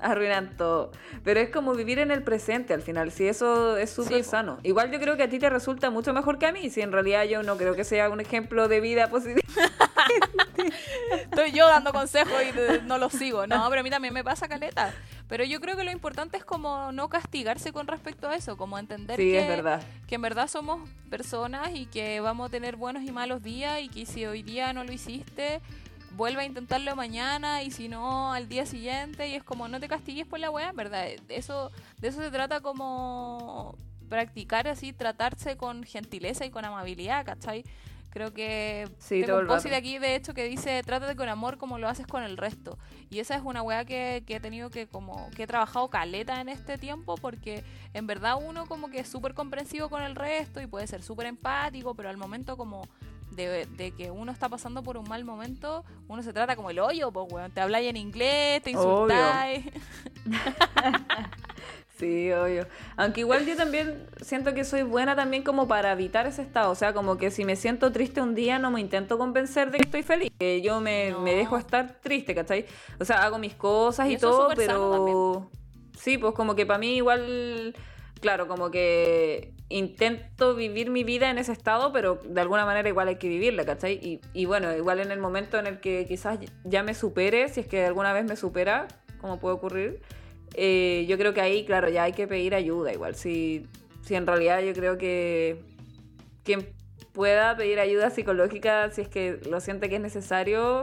arruinan todo. Pero es como vivir en el presente al final, si eso es súper Sí, po. sano. Igual yo creo que a ti te resulta mucho mejor que a mí, si en realidad yo no creo que sea un ejemplo de vida positiva. *laughs* Estoy yo dando consejos y no los sigo. No, pero a mí también me pasa caleta. Pero yo creo que lo importante es como no castigarse con respecto a eso, como entender Sí, que, es verdad. que en verdad somos personas y que vamos a tener buenos y malos días y que si hoy día no lo hiciste, vuelve a intentarlo mañana y si no al día siguiente y es como no te castigues por la weá, verdad. Eso, de eso se trata como practicar así, tratarse con gentileza y con amabilidad, ¿cachai? Creo que Sí, tengo un post de aquí, de hecho, que dice, trátate con amor como lo haces con el resto. Y esa es una weá que, que he tenido que como, que he trabajado caleta en este tiempo, porque en verdad uno como que es súper comprensivo con el resto y puede ser súper empático, pero al momento como de, de que uno está pasando por un mal momento, uno se trata como el hoyo, pues weón, te habláis en inglés, te insultáis. *laughs* Sí, obvio. Aunque igual yo también siento que soy buena también como para evitar ese estado. O sea, como que si me siento triste un día no me intento convencer de que estoy feliz. Que yo me, No. me dejo estar triste, ¿cachai? O sea, hago mis cosas Y todo, pero... Sí, pues como que para mí igual... Claro, como que intento vivir mi vida en ese estado, pero de alguna manera igual hay que vivirla, ¿cachai? Y, y bueno, igual en el momento en el que quizás ya me supere, si es que alguna vez me supera, como puede ocurrir, eh, yo creo que ahí, claro, ya hay que pedir ayuda igual. Si, si en realidad yo creo que quien pueda pedir ayuda psicológica, si es que lo siente que es necesario,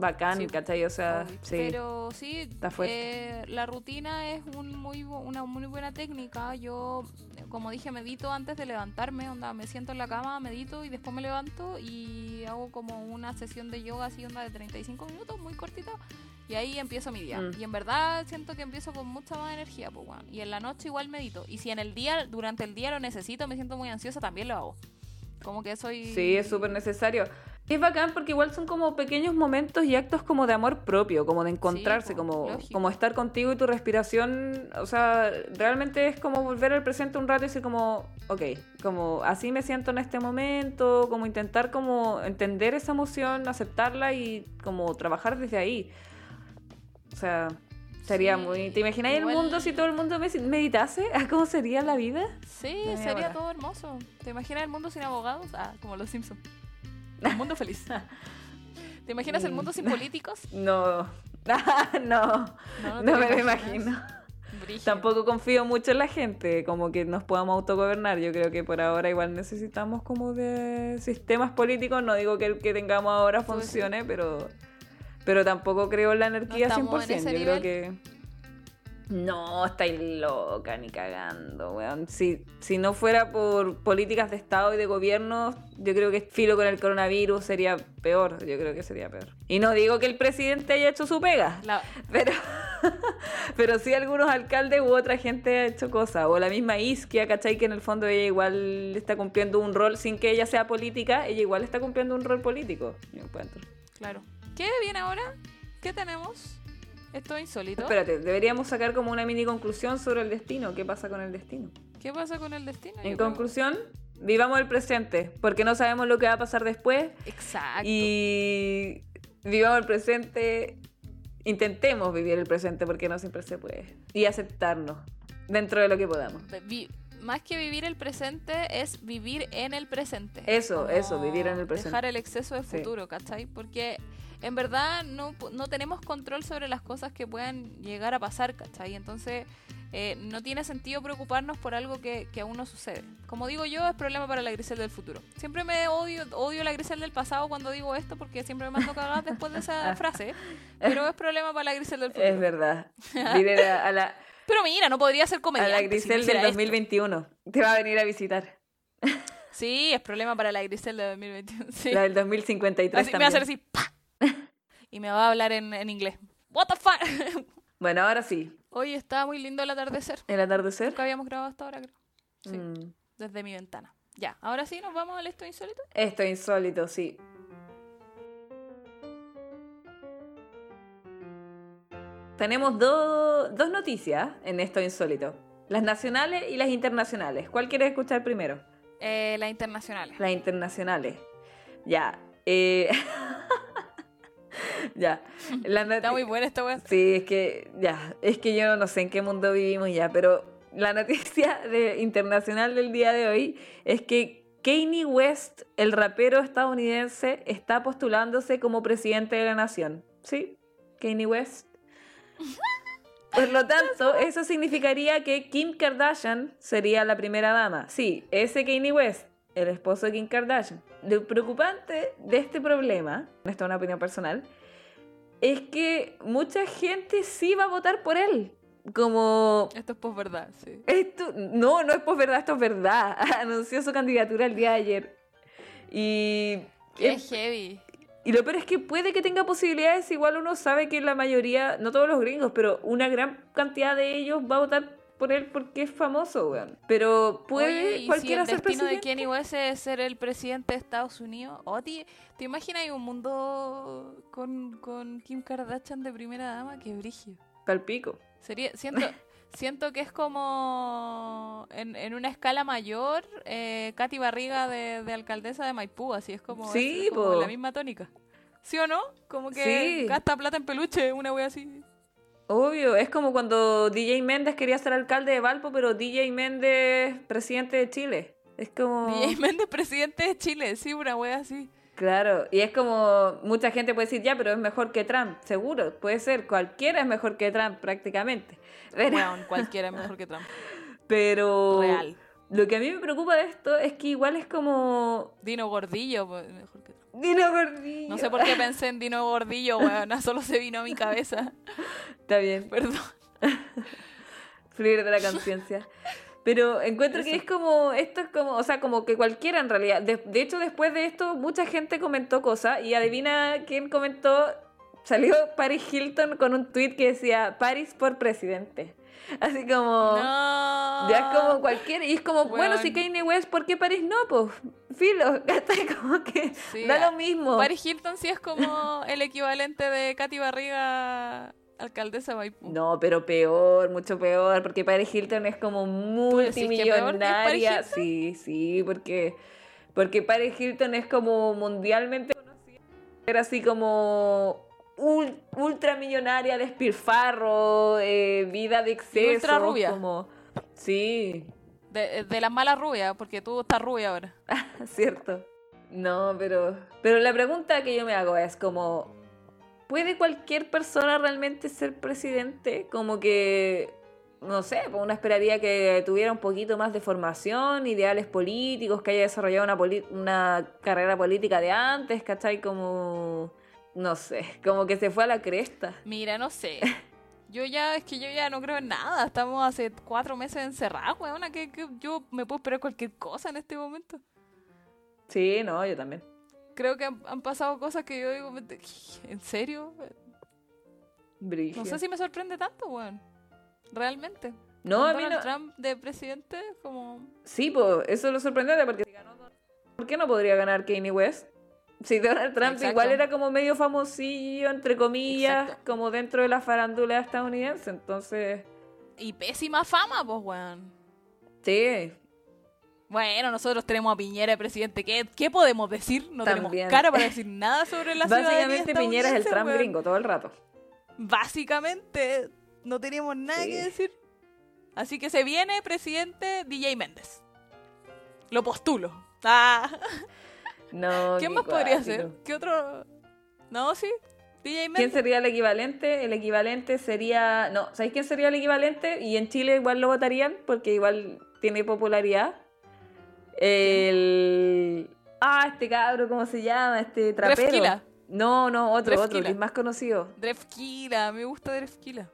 bacán, Sí, ¿cachai? O sea, Obvio. sí. Pero sí, Está fuerte. eh, la rutina es un muy, una muy buena técnica. Yo, como dije, medito antes de levantarme, onda, me siento en la cama, medito y después me levanto y hago como una sesión de yoga así, onda de 35 minutos, muy cortita. Y ahí empiezo mi día. Mm. Y en verdad siento que empiezo con mucha más energía, pues, weón. Y en la noche igual medito. Y si en el día, durante el día lo necesito, me siento muy ansiosa, también lo hago. Como que soy... Sí, es súper necesario. Es bacán porque igual son como pequeños momentos y actos como de amor propio, como de encontrarse, como, lógico. como estar contigo y tu respiración. O sea, realmente es como volver al presente un rato y decir como, ok, como así me siento en este momento, como intentar como entender esa emoción, aceptarla y como trabajar desde ahí. O sea, sería Sí, muy... ¿Te imaginas el mundo si todo el mundo me- meditase? *laughs* ¿Cómo sería la vida? Sí, sería todo hermoso. ¿Te imaginas el mundo sin abogados? Ah, como los Simpsons. Un mundo feliz. *laughs* ¿Te imaginas el mundo sin políticos? *laughs* *laughs* No, no, No, no, me lo imagino. Brígido. Tampoco confío mucho en la gente, como que nos podamos autogobernar. Yo creo que por ahora igual necesitamos como de sistemas políticos. No digo que el que tengamos ahora Tú decís. funcione, pero pero tampoco creo en la anarquía estamos 100%. en Yo nivel. creo que no, estáis loca ni cagando, weón. Si, si no fuera por políticas de Estado y de gobierno, yo creo que filo con el coronavirus sería peor. Yo creo que sería peor. Y no digo que el presidente haya hecho su pega, La- *laughs* pero, *laughs* pero sí algunos alcaldes u otra gente ha hecho cosas. O la misma Isquia, ¿cachai? Que en el fondo ella igual está cumpliendo un rol, sin que ella sea política, ella igual está cumpliendo un rol político. Yo encuentro. claro. ¿Qué viene ahora? ¿Qué tenemos? Esto es insólito. Espérate, deberíamos sacar como una mini conclusión sobre el destino. ¿Qué pasa con el destino? ¿Qué pasa con el destino? En conclusión, vivamos el presente, porque no sabemos lo que va a pasar después. Exacto. Y vivamos el presente, intentemos vivir el presente, porque no siempre se puede. Y aceptarnos dentro de lo que podamos. Vi- más que vivir el presente, es vivir en el presente. Eso, Como eso, vivir en el presente. Dejar el exceso de Sí. futuro, ¿cachai? Porque en verdad no, no tenemos control sobre las cosas que puedan llegar a pasar, ¿cachai? Entonces eh, no tiene sentido preocuparnos por algo que, que aún no sucede. Como digo yo, es problema para la Grisel del futuro. Siempre me odio, odio la Grisel del pasado cuando digo esto porque siempre me mando cagadas después de esa *laughs* frase. Pero es problema para la Grisel del futuro. Es verdad. *laughs* Dile a, a la, Pero mira, no podría ser a comediante. la si no Grisel del hiciera esto. 2021. Te va a venir a visitar. Sí, es problema para la Grisel de 2021. Sí. La del 2053 Así, me va a también. hacer así, ¡pa! Y me va a hablar en, en inglés. What the fuck? *laughs* Bueno, ahora sí. Hoy está muy lindo el atardecer. El atardecer. Nunca habíamos grabado hasta ahora, creo. Sí, Mm. desde mi ventana. Ya, ahora sí nos vamos al esto insólito. Esto es insólito, sí. Tenemos do- dos noticias en esto insólito. Las nacionales y las internacionales. ¿Cuál quieres escuchar primero? Eh, las internacionales. Las internacionales. Ya. eh, *laughs* *laughs* ya. La Está muy buena esta weá. Sí, es que ya, es que yo no sé en qué mundo vivimos ya, pero la noticia *laughs* de- internacional del día de hoy es que Kanye West, el rapero estadounidense, está postulándose como presidente de la nación. ¿Sí? Kanye West. *laughs* Por lo tanto, eso significaría que Kim Kardashian sería la primera dama. Sí, ese Kanye West, el esposo de Kim Kardashian. Lo preocupante de este problema, esto es una opinión personal, es que mucha gente sí va a votar por él. Como Esto es posverdad, sí. esto, no, no es por verdad, esto es verdad. *laughs* Anunció su candidatura el día de ayer. Y, Qué es- heavy. y lo peor es que puede que tenga posibilidades, igual uno sabe que la mayoría, no todos los gringos, pero una gran cantidad de ellos va a votar por él porque es famoso, weón. Pero puede Oye, ¿y si cualquiera el ser destino de presidente. Kanye West es ser el presidente de Estados Unidos? ¿O ti- ¿Te imaginas un mundo con, con Kim Kardashian de primera dama? Qué brigio. Palpico. Sería, siento, *laughs* siento que es como en, en una escala mayor, eh, Katy Barriga de, de alcaldesa de Maipú, así es como, Sí, es como la misma tónica. ¿Sí o no? Como que Sí. gasta plata en peluche, una wea así. Obvio, es como cuando DJ Méndez quería ser alcalde de Valpo, pero DJ Méndez presidente de Chile. Es como... DJ Méndez, presidente de Chile, sí, una wea así. Claro, y es como mucha gente puede decir, ya, pero es mejor que Trump, seguro, puede ser, cualquiera es mejor que Trump prácticamente. Pero, cualquiera es mejor que Trump. *laughs* pero Real. lo que a mí me preocupa de esto es que igual es como... Dino Gordillo, pues, mejor que Trump. Dino Gordillo. No sé por qué pensé en Dino Gordillo, weón, solo se vino a mi cabeza. Está bien, Perdón. *laughs* fluir de la conciencia. Pero encuentro que es como, esto es como, o sea, como que cualquiera en realidad. De, de hecho, después de esto, mucha gente comentó cosas y adivina quién comentó. Salió Paris Hilton con un tweet que decía Paris por presidente. *laughs* Así como... No. Ya es como cualquiera. Y es como, bueno, si. Kanye West, ¿por qué París no? Pues, filo. *laughs* Como que Sí, da lo mismo. Paris Hilton sí es como el equivalente de Katy Barriga, alcaldesa de Maipú. No, pero peor, mucho peor, porque Paris Hilton es como multimillonaria. Sí, sí, porque, porque Paris Hilton es como mundialmente conocida. Era así como ultramillonaria, despilfarro, eh, vida de exceso. ultra rubia. Como, sí, De, de las malas rubias, porque tú estás rubia ahora. *laughs* cierto. No, pero, pero la pregunta que yo me hago es como, ¿puede cualquier persona realmente ser presidente? Como que, no sé, pues uno esperaría que tuviera un poquito más de formación, ideales políticos, que haya desarrollado una, una carrera política de antes, ¿cachai? Como, no sé, *laughs* como que se fue a la cresta. Mira, no sé. Yo ya, es que yo ya no creo en nada. Estamos hace cuatro meses encerrados, weona. Que, que yo me puedo esperar cualquier cosa en este momento. Sí, no, yo también. Creo que han, han pasado cosas que yo digo, ¿en serio? Brígido. No sé si me sorprende tanto, weón. Realmente. No, a mí Donald no. Trump de presidente, como... Sí, pues eso es lo sorprendente porque si ganó Donald- ¿por qué no podría ganar Kanye West? Si Donald Trump Exacto. igual era como medio famosillo, entre comillas, Exacto. como dentro de la farándula estadounidense, entonces, Y pésima fama, pues, weón. sí, Bueno, nosotros tenemos a Piñera de presidente. ¿Qué, qué podemos decir? No También. tenemos cara para decir nada sobre la básicamente Piñera es el Trump weón. gringo todo el rato. Básicamente, no tenemos nada Sí. que decir. Así que se viene presidente DJ Méndez. Lo postulo. Ah. *laughs* No, ¿Quién qué más podría ser? ¿Qué otro? No, sí. DJ ¿Quién sería el equivalente? El equivalente sería. No, ¿sabéis quién sería el equivalente? Y en Chile igual lo votarían porque igual tiene popularidad. El. Ah, este cabro, ¿cómo se llama? Este trapero. Drefkila. No, no, otro, otro, Drefkila. que es más conocido. Drefkila, me gusta Drefkila.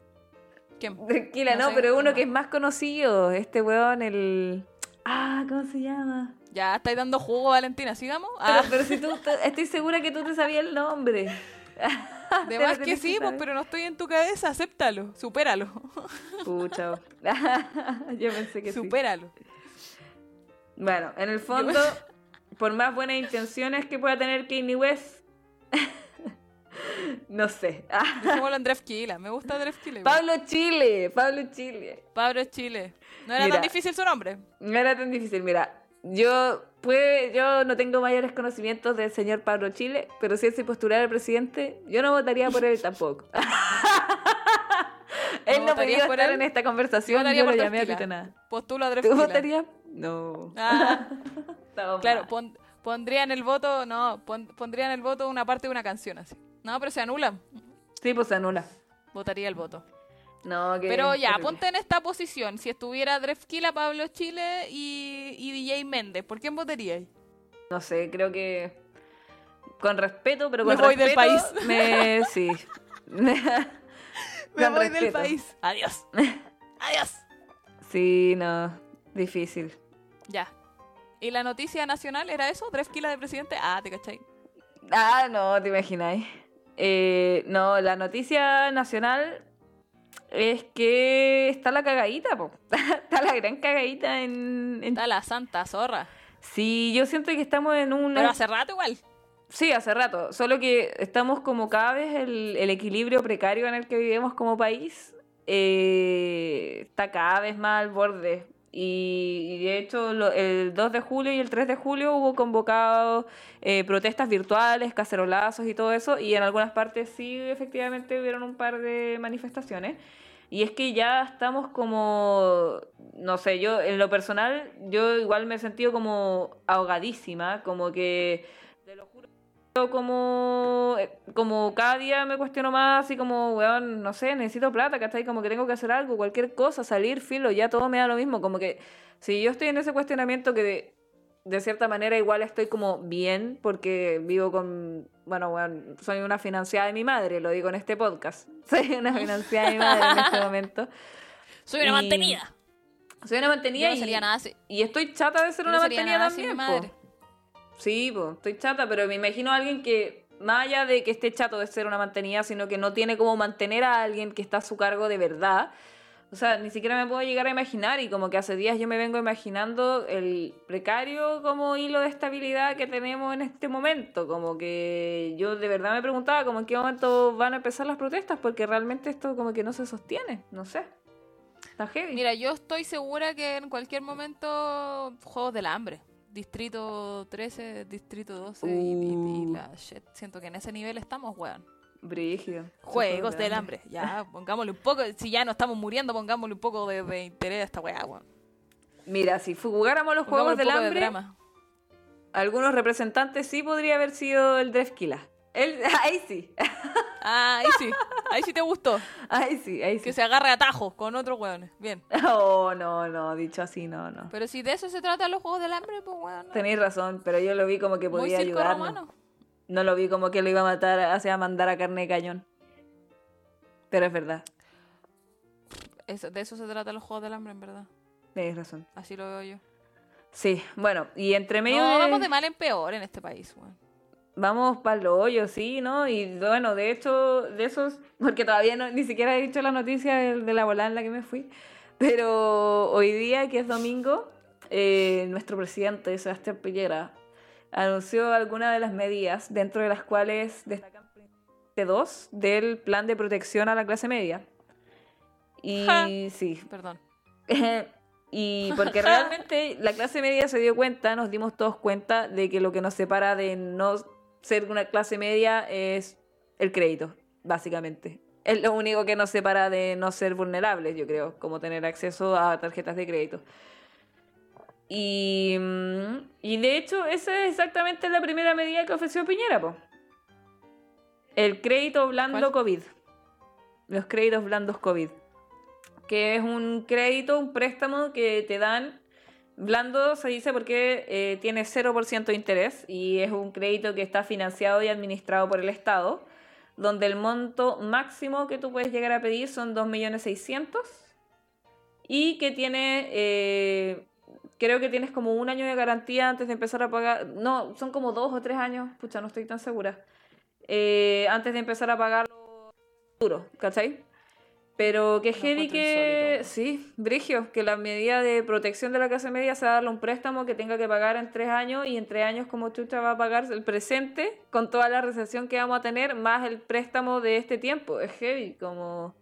¿Quién? Tranquila, No no, sé, pero ¿quién uno que es más conocido. Este weón, el. Ah, ¿cómo se llama? Ya estáis dando jugo, Valentina. ¿Sigamos? Ah, pero si tú, tú- estoy segura que tú te sabías el nombre. *laughs* de más que sí, pues, pero no estoy en tu cabeza. Acéptalo. Supéralo. *laughs* Pucha. *laughs* Yo pensé que sí. Supéralo. Bueno, en el fondo, por más buenas intenciones que pueda tener Kanye West, no sé. Dejémoslo en Drefkila. Me gusta Drefkila. Pablo Chile, Pablo Chile. Pablo Chile. No era Mira. tan difícil su nombre. No era tan difícil, mira. Yo, puede, yo no tengo mayores conocimientos del señor Pablo Chile, pero si él se postulara al presidente, yo no votaría por él tampoco. *laughs* *laughs* él no votarías podía estar él? en esta Yo conversación, yo no por llamé a ¿Tú votarías? No. Ah, *laughs* claro, pon- pondría en el voto, no, pon- pondría en el voto una parte de una canción así. No, pero se anula. Sí, pues se anula. Votaría el voto. No, que Pero ya, terrible. ponte en esta posición. Si estuviera Drefkila, Pablo Chile y, y DJ Méndez, ¿por quién votaríais? No sé, creo que con respeto, pero Me con voy del país. Me, *laughs* sí. Me Con voy del país. Adiós. *laughs* Adiós. Sí, no, difícil. Ya. ¿Y la noticia nacional era eso? ¿Drefkila de presidente? Ah, te cachai. Ah, no, te imagináis. Eh, no, la noticia nacional es que está la cagadita, po. *laughs* está la gran cagadita en, en- Está la santa zorra. Sí, yo siento que estamos en una... Pero hace rato igual. Sí, hace rato. Solo que estamos como cada vez el, el equilibrio precario en el que vivimos como país eh, está cada vez más al borde. Y, de hecho lo- el 2 de julio y el 3 de julio hubo convocados eh, protestas virtuales, cacerolazos y todo eso. Y en algunas partes sí, efectivamente, hubieron un par de manifestaciones. Y es que ya estamos como, no sé, yo en lo personal, yo igual me he sentido como ahogadísima, como que, como, eh, como cada día me cuestiono más, así como, weón, no sé, necesito plata, ¿cachai? Como que tengo que hacer algo, cualquier cosa, salir, filo, ya todo me da lo mismo, como que si yo estoy en ese cuestionamiento que de, de cierta manera igual estoy como bien, porque vivo con, bueno, weón, soy una financiada de mi madre, lo digo en este podcast, *laughs* soy una financiada de mi madre en este momento. Soy una Y- mantenida. Soy una mantenida Yo no y, sería nada así. y estoy chata de ser Yo una no mantenida también. madre. Sí, po, estoy chata, pero me imagino a alguien que, más allá de que esté chato de ser una mantenida, sino que no tiene como mantener a alguien que está a su cargo de verdad. O sea, ni siquiera me puedo llegar a imaginar y como que hace días yo me vengo imaginando el precario como hilo de estabilidad que tenemos en este momento. Como que yo de verdad me preguntaba como en qué momento van a empezar las protestas porque realmente esto como que no se sostiene, no sé. Está heavy. Mira, yo estoy segura que en cualquier momento Juegos del Hambre. Distrito 13, Distrito 12 y, y- y Uh. la shit. Siento que en ese nivel estamos, weón. Brígido. Juegos del Hambre. Ya, *laughs* pongámosle un poco. Si ya no estamos muriendo, pongámosle un poco de, de interés a esta weá, weón. Mira, si jugáramos los Pongámosle Juegos del de Hambre, algunos representantes sí podría haber sido el Drefkila. Él, *laughs* ahí sí, Ah, ahí sí. Ahí sí te gustó. ahí sí, ahí sí. Que se agarre a tajos con otros weones. Bien. Oh, no, no, dicho así, no, no. Pero si de eso se trata los Juegos del Hambre, pues no. Tenéis razón, pero yo lo vi como que podía romano. No lo vi como que lo iba a matar, hacia mandar a carne de cañón. Pero es verdad, Eso- de eso se trata los Juegos del Hambre, en verdad. tenéis razón. Así lo veo yo. Sí, bueno, y entre medio No, de- vamos de mal en peor en este país, weón. Vamos para el hoyo, sí, ¿no? Y bueno, de hecho, de esos, *laughs* porque todavía no, ni siquiera he dicho la noticia de, de la volada en la que me fui, pero hoy día, que es domingo, eh, nuestro presidente, Sebastián Piñera, anunció algunas de las medidas, dentro de las cuales destacan de dos del plan de protección a la clase media. Y Ja. sí, Perdón. *laughs* y *laughs* porque realmente la clase media se dio cuenta, nos dimos todos cuenta de que lo que nos separa de no ser una clase media es el crédito, básicamente. es lo único que nos separa de no ser vulnerables, yo creo, como tener acceso a tarjetas de crédito. Y, mm, y de hecho, esa es exactamente la primera medida que ofreció Piñera, po. El crédito blando ¿Cuál? COVID. Los créditos blandos COVID. Que es un crédito, un préstamo que te dan. Blando se dice porque eh, tiene 0% de interés y es un crédito que está financiado y administrado por el Estado, donde el monto máximo que tú puedes llegar a pedir son 2.600.000 y que tiene, eh, creo que tienes como un año de garantía antes de empezar a pagar, no, son como dos o tres años, pucha, no estoy tan segura, eh, antes de empezar a pagar duro, ¿cachai? Pero que heavy que, sí, Brigio, que la medida de protección de la clase media sea darle un préstamo que tenga que pagar en tres años y en tres años como chucha va a pagar el presente con toda la recesión que vamos a tener más el préstamo de este tiempo. Es heavy, como...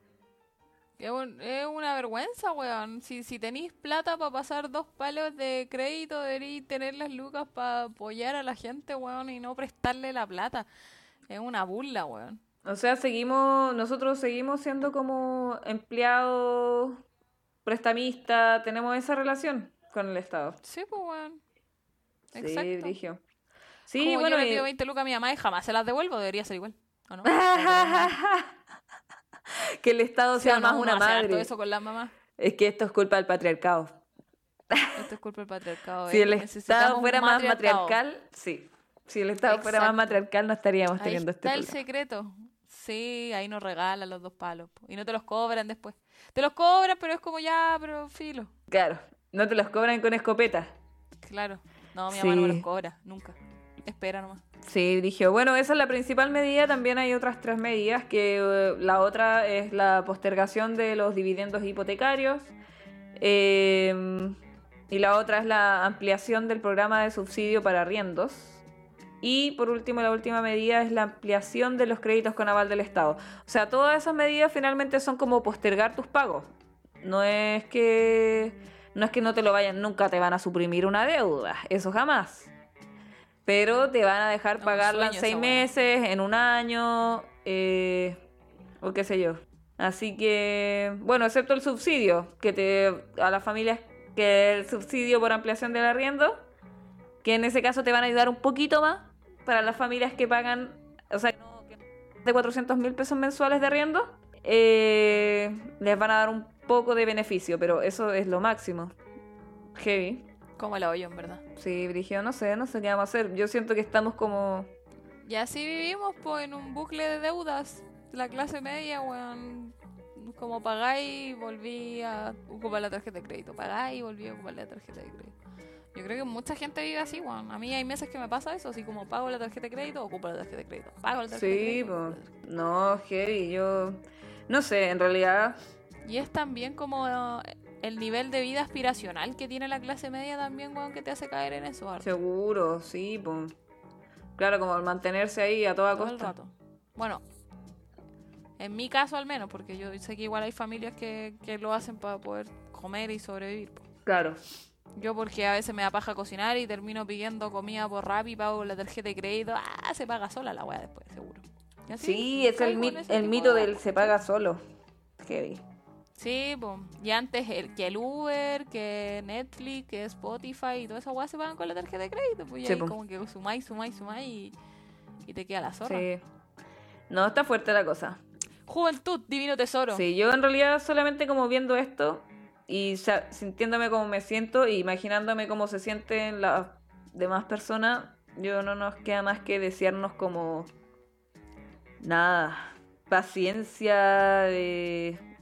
Es, un- es una vergüenza, weón. Si, si tenéis plata para pasar dos palos de crédito, deberíais tener las lucas para apoyar a la gente, weón, y no prestarle la plata. Es una burla, weón. O sea, seguimos, nosotros seguimos siendo como empleados, prestamistas, tenemos esa relación con el Estado. Sí, pues. Sí, Exacto. Sí, Como bueno, yo le pido 20 lucas a mi mamá y jamás se las devuelvo, debería ser igual. ¿O no? *laughs* que el Estado ¿Sí sea no? más una madre. eso con las mamás. Es que esto es culpa del patriarcado. Esto es culpa del patriarcado. *laughs* Si eh. el Estado fuera más matriarcal, sí. Si el Estado fuera más matriarcal, no estaríamos Ahí teniendo este está el problema. secreto. Sí, ahí nos regalan los dos palos. po. Y no te los cobran después. Te los cobran, pero es como ya, pero filo. Claro, no te los cobran con escopeta. Claro. No, mi mamá no me Sí. los cobra, nunca. Espera nomás. Sí, dije, bueno, esa es la principal medida, también hay otras tres medidas, que eh, la otra es la postergación de los dividendos hipotecarios, eh, y la otra es la ampliación del programa de subsidio para arriendos, y por último, la última medida es la ampliación de los créditos con aval del Estado. O sea, todas esas medidas finalmente son como postergar tus pagos. No es que no es que no te lo vayan, nunca te van a suprimir una deuda, eso jamás. Pero te van a dejar pagarla en seis meses, en un año, eh, o qué sé yo. Así que, bueno, excepto el subsidio, que te a las familias que el subsidio por ampliación del arriendo, que en ese caso te van a ayudar un poquito más para las familias que pagan, o sea, no, que de 400 mil pesos mensuales de arriendo, eh, les van a dar un poco de beneficio, pero eso es lo máximo. Heavy. Como el hoyo, en verdad. Sí, Brigio, no sé, no sé qué vamos a hacer. Yo siento que estamos como... Y así vivimos, pues, en un bucle de deudas. La clase media, weón. Como pagáis, volví a ocupar la tarjeta de crédito. Pagáis y volví a ocupar la tarjeta de crédito. Yo creo que mucha gente vive así, weón. A mí hay meses que me pasa eso, así como pago la tarjeta de crédito, ocupo la tarjeta de crédito. Pago la tarjeta de Sí, crédito. po. ocupo la tarjeta de No, heavy, yo... No sé, en realidad... crédito. Y es también como eh, el nivel de vida aspiracional que tiene la clase media también, weón, que te hace caer en eso, harto. Seguro, sí, pues. Claro, como el mantenerse ahí a toda todo el costa. rato. Bueno, en mi caso al menos, porque yo sé que igual hay familias que, que lo hacen para poder comer y sobrevivir. Claro. Yo porque a veces me da paja cocinar y termino pidiendo comida por rap y pago la tarjeta de crédito, ah, se paga sola la weá después, seguro. Así Sí, es el, mito de del se paga solo. Heavy. Sí, y antes el, que el Uber, que Netflix, que Spotify y toda esa weá se pagan con la tarjeta de crédito, pues y Sí, ahí po. como que sumáis, sumáis, sumáis y, y te queda la zorra. Sí. No, está fuerte la cosa. Juventud, divino tesoro. Sí, yo en realidad solamente como viendo esto y sintiéndome como me siento y imaginándome cómo se sienten las demás personas, yo no nos queda más que desearnos como nada, paciencia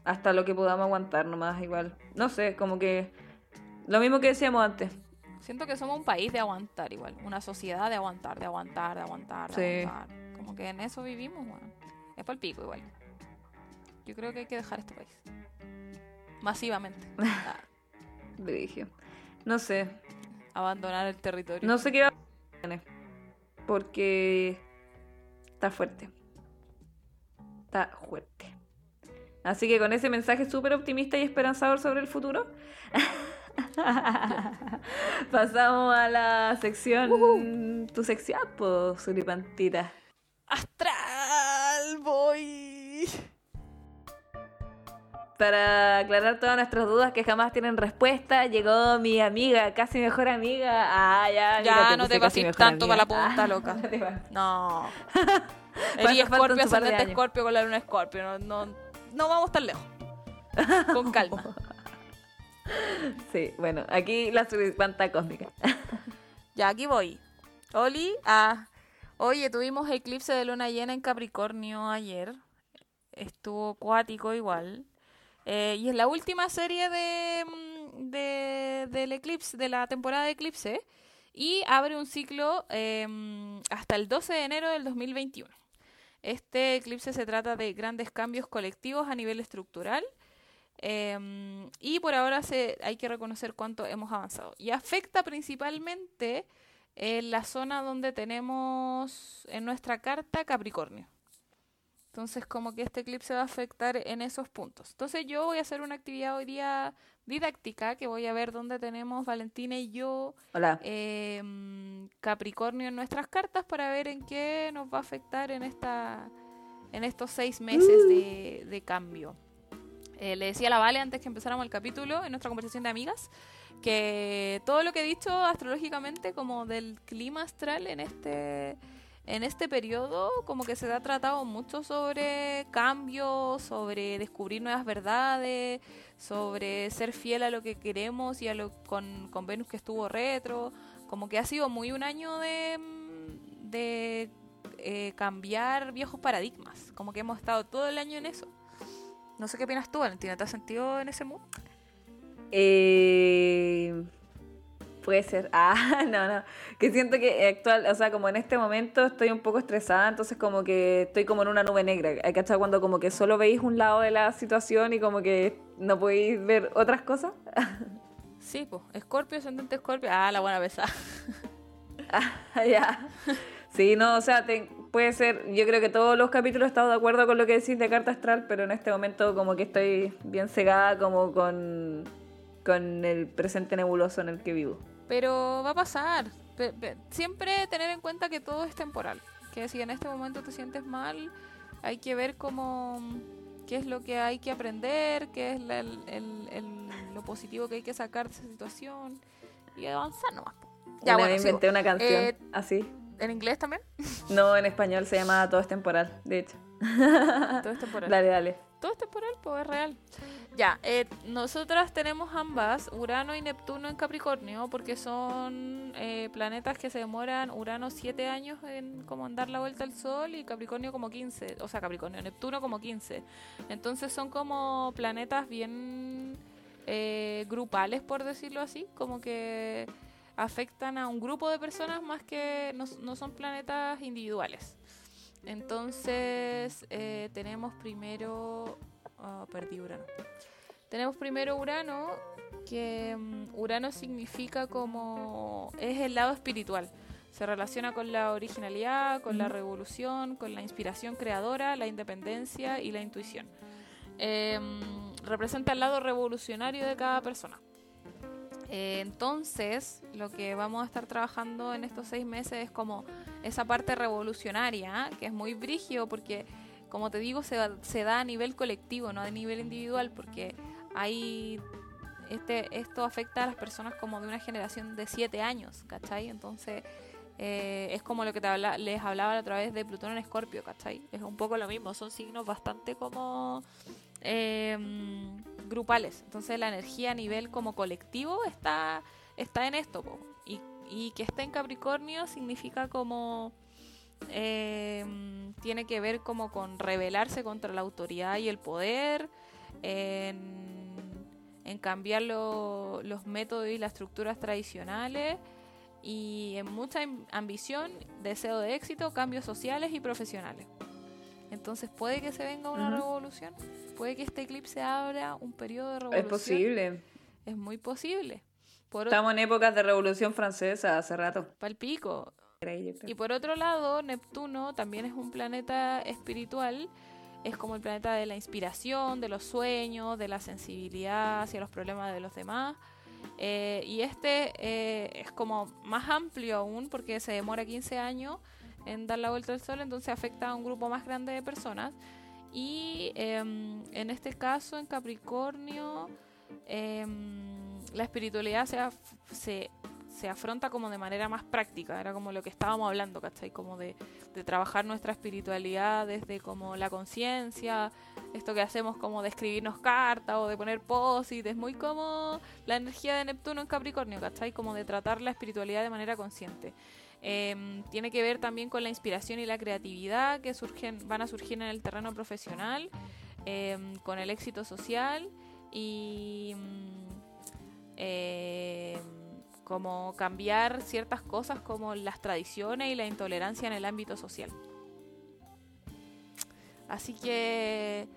hasta lo que podamos aguantar nomás igual. No sé, como que lo mismo que decíamos antes. Siento que somos un país de aguantar igual, una sociedad de aguantar, de aguantar, de aguantar, de Sí. aguantar. Como que en eso vivimos, weón. Es para el pico igual. Yo creo que hay que dejar este país. Masivamente. *laughs* Ah. No sé, abandonar el territorio. No sé qué va a porque está fuerte. Está fuerte. Así que con ese mensaje súper optimista y esperanzador sobre el futuro, *laughs* pasamos a la sección, tu sección, pues, Suripantita. Astral para aclarar todas nuestras dudas que jamás tienen respuesta, llegó mi amiga, casi mejor amiga. Ah, ya, Ya, no puse te pases tanto para la punta, Ah, *laughs* loca. no. *laughs* No. Faltan Scorpio, ascendente. Scorpio con la luna Scorpio. No, no, no vamos tan lejos. Con *laughs* calma. Sí, bueno, aquí la suripanta cósmica. Ya, aquí voy. Oli, ah, oye, tuvimos eclipse de luna llena en Capricornio ayer. Estuvo cuático igual. Eh, y es la última serie mm, de- del eclipse, de la temporada de eclipse. Y abre un ciclo eh, hasta el 12 de enero del 2021. Este eclipse se trata de grandes cambios colectivos a nivel estructural. eh, y por ahora se, hay que reconocer cuánto hemos avanzado. Y afecta principalmente en la zona donde tenemos en nuestra carta Capricornio. Entonces, como que este eclipse va a afectar en esos puntos. Entonces, yo voy a hacer una actividad hoy día didáctica que voy a ver dónde tenemos Valentina y yo Hola. eh, mm, Capricornio en nuestras cartas para ver en qué nos va a afectar en esta en estos seis meses de, de cambio. Eh, le decía a la Vale antes que empezáramos el capítulo en nuestra conversación de amigas que todo lo que he dicho astrológicamente como del clima astral en este en este periodo como que se ha tratado mucho sobre cambios, sobre descubrir nuevas verdades, sobre ser fiel a lo que queremos y a lo con, con Venus que estuvo retro, como que ha sido muy un año de, mm, de eh, cambiar viejos paradigmas, como que hemos estado todo el año en eso. No sé qué opinas tú, Valentina, ¿te has sentido en ese mood? Eh, puede ser. *laughs* Ah, no, no. Que siento que actual, o sea, como en este momento estoy un poco estresada, entonces como que estoy como en una nube negra. Hay que estar cuando como que solo veis un lado de la situación y como que no podéis ver otras cosas. *laughs* Sí, pues, Escorpio, ascendente Escorpio. Ah, la buena pesada. *laughs* Ah, ya. Sí, no, o sea, te- puede ser. Yo creo que todos los capítulos he estado de acuerdo con lo que decís de carta astral, pero en este momento como que estoy bien cegada como con, con el presente nebuloso en el que vivo. Pero va a pasar. Pe- pe- siempre tener en cuenta que todo es temporal. Que si en este momento te sientes mal, hay que ver cómo qué es lo que hay que aprender, qué es la- el- el- el- lo positivo que hay que sacar de esa situación y avanzar nomás. Ya, Una bueno, vez sigo. inventé una canción Eh, así. ¿En inglés también? *laughs* No, en español se llama Todo es temporal, de hecho. Todo es temporal. *laughs* Dale, dale. Todo es temporal, pues es real. Ya, eh, nosotras tenemos ambas, Urano y Neptuno en Capricornio, porque son eh, planetas que se demoran, Urano 7 años en como en dar la vuelta al Sol y Capricornio como 15, o sea, Capricornio, Neptuno como 15. Entonces son como planetas bien eh, grupales, por decirlo así, como que afectan a un grupo de personas más que no, no son planetas individuales. Entonces, eh, tenemos primero. Ah, perdí Urano. Tenemos primero Urano, que mm, Urano significa como. es el lado espiritual. Se relaciona con la originalidad, con la revolución, con la inspiración creadora, la independencia y la intuición. Em, representa el lado revolucionario de cada persona. Eh, entonces, lo que vamos a estar trabajando en estos seis meses es como esa parte revolucionaria, que es muy brígido porque, como te digo, se, da- a nivel colectivo, no a nivel individual, porque hay este, esto afecta a las personas como de una generación de siete años, ¿cachai? Entonces, eh, es como lo que te les hablaba la otra vez de Plutón en Escorpio, ¿cachai? Es un poco lo mismo, son signos bastante como eh, grupales. Entonces la energía a nivel como colectivo está, está en esto. po. Y, y que esté en Capricornio significa como... eh, tiene que ver como con rebelarse contra la autoridad y el poder, en, en cambiar lo- los métodos y las estructuras tradicionales y en mucha am- ambición, deseo de éxito, cambios sociales y profesionales. Entonces puede que se venga una Ujú. revolución, puede que este eclipse abra un periodo de revolución. Es posible. Es muy posible. Por Estamos en épocas de revolución francesa hace rato. palpico. Y por otro lado, Neptuno también es un planeta espiritual. Es como el planeta de la inspiración, de los sueños, de la sensibilidad hacia los problemas de los demás. Eh, y este eh, es como más amplio aún porque se demora 15 años en dar la vuelta al sol, entonces afecta a un grupo más grande de personas. Y em, en este caso, en Capricornio, em, la espiritualidad se, se, se afronta como de manera más práctica, era como lo que estábamos hablando, ¿cachai? Como de, trabajar nuestra espiritualidad desde como la conciencia, esto que hacemos como de escribirnos cartas o de poner post es muy como la energía de Neptuno en Capricornio, ¿cachai? Como de tratar la espiritualidad de manera consciente. Em, tiene que ver también con la inspiración y la creatividad que surgen, van a surgir en el terreno profesional, em, con el éxito social y em, como cambiar ciertas cosas como las tradiciones y la intolerancia en el ámbito social. Así que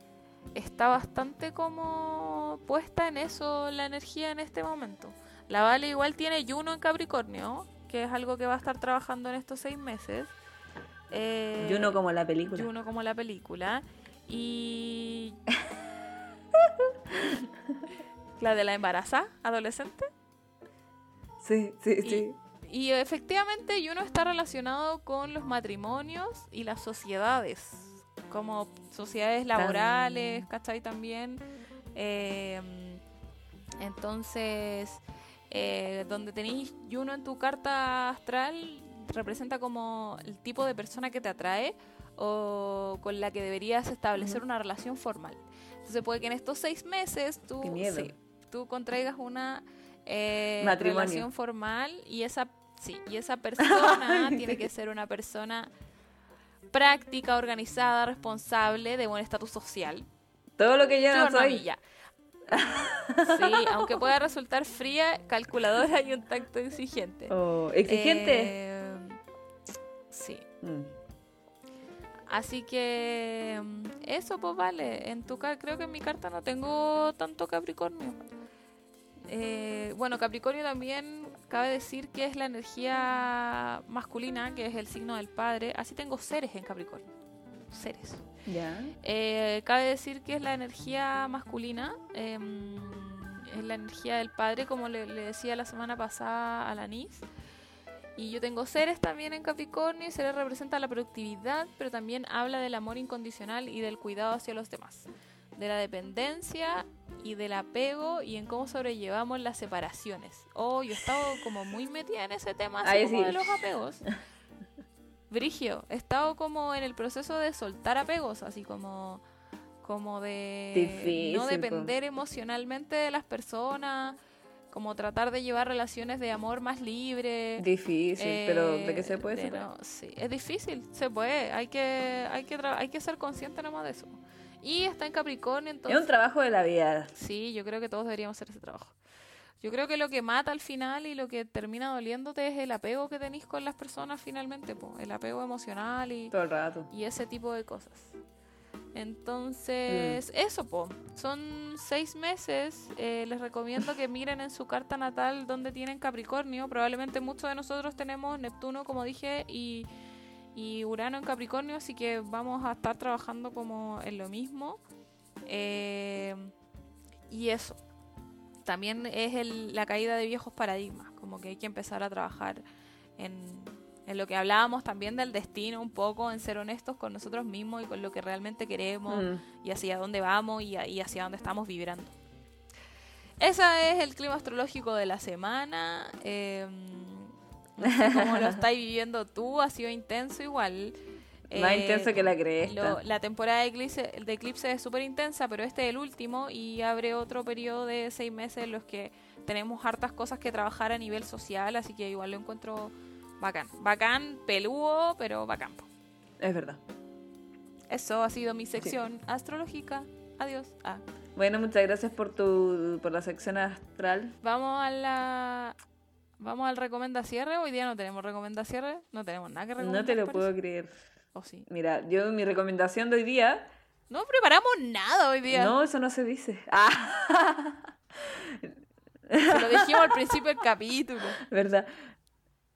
está bastante como puesta en eso la energía en este momento. La Vale igual tiene Juno en Capricornio, que es algo que va a estar trabajando en estos seis meses. Eh, Juno como la película. Juno como la película. Y. *laughs* la de la embarazada, adolescente. Sí, sí, Y- sí. Y efectivamente Juno está relacionado con los matrimonios y las sociedades, como sociedades laborales, ¿cachai? También. Eh, entonces, eh, donde tenéis Juno en tu carta astral, representa como el tipo de persona que te atrae o con la que deberías establecer una relación formal. Entonces puede que en estos seis meses tú, sí, tú contraigas una eh, Matrimonio. relación formal y esa, sí, y esa *laughs* persona tiene que ser una persona práctica, organizada, responsable, de buen estatus social. Todo lo que yo no soy. Sí, aunque pueda resultar fría, calculadora y un tacto exigente. Oh, exigente. Eh, sí. Mm. Así que mm, eso pues vale. En tu creo que en mi carta no tengo tanto Capricornio. Eh, bueno, Capricornio también cabe decir que es la energía masculina, que es el signo del padre. Así tengo seres en Capricornio. Seres. Ya. Eh, cabe decir que es la energía masculina, em, es la energía del padre, como le, le decía la semana pasada a la Nis. Y yo tengo Ceres también en Capricornio, y Ceres representa la productividad, pero también habla del amor incondicional y del cuidado hacia los demás, de la dependencia y del apego y en cómo sobrellevamos las separaciones. Oh, yo he estado como muy metida en ese tema así Ay, como sí. de los apegos. *laughs* Brigio, he estado como en el proceso de soltar apegos, así como, como de Difícil, no depender emocionalmente de las personas, como tratar de llevar relaciones de amor más libres. Difícil, pero de que se eh, puede, de no- sí, es difícil, se puede, hay que, hay que, hay que ser consciente nomás de eso. Y está en Capricornio, entonces... Es un trabajo de la vida. Sí, yo creo que todos deberíamos hacer ese trabajo. Yo creo que lo que mata al final y lo que termina doliéndote es el apego que tenéis con las personas finalmente, po, el apego emocional y, Todo el rato. y ese tipo de cosas. Entonces, eso, po. Son seis meses. eh, les recomiendo que miren en su carta natal donde tienen Capricornio. Probablemente muchos de nosotros tenemos Neptuno, como dije, y, y Urano en Capricornio, así que vamos a estar trabajando como en lo mismo. Eh, y eso. También es el- la caída de viejos paradigmas, como que hay que empezar a trabajar en, en lo que hablábamos también del destino un poco, en ser honestos con nosotros mismos y con lo que realmente queremos Mm. y hacia dónde vamos y, hacia dónde estamos vibrando. Ese es el clima astrológico de la semana. eh, no sé cómo lo *laughs* estáis viviendo tú, ha sido intenso igual. Más Eh, intenso que la cresta. lo- la temporada de eclipse, de eclipse es súper intensa, pero este es el último y abre otro periodo de seis meses en los que tenemos hartas cosas que trabajar a nivel social, así que igual lo encuentro bacán. Bacán, peludo, pero bacán. Es verdad. Eso ha sido mi sección astrológica. Adiós. Ah, Bueno, muchas gracias por tu por la sección astral. vamos a la... Vamos al recomenda cierre. Hoy día no tenemos recomenda cierre. No tenemos nada que recomendar. No te lo puedo creer. ¿O sí? Mira, yo mi recomendación de hoy día. No preparamos nada hoy día. No, eso no se dice. Ah, Se lo dijimos al principio del capítulo. verdad.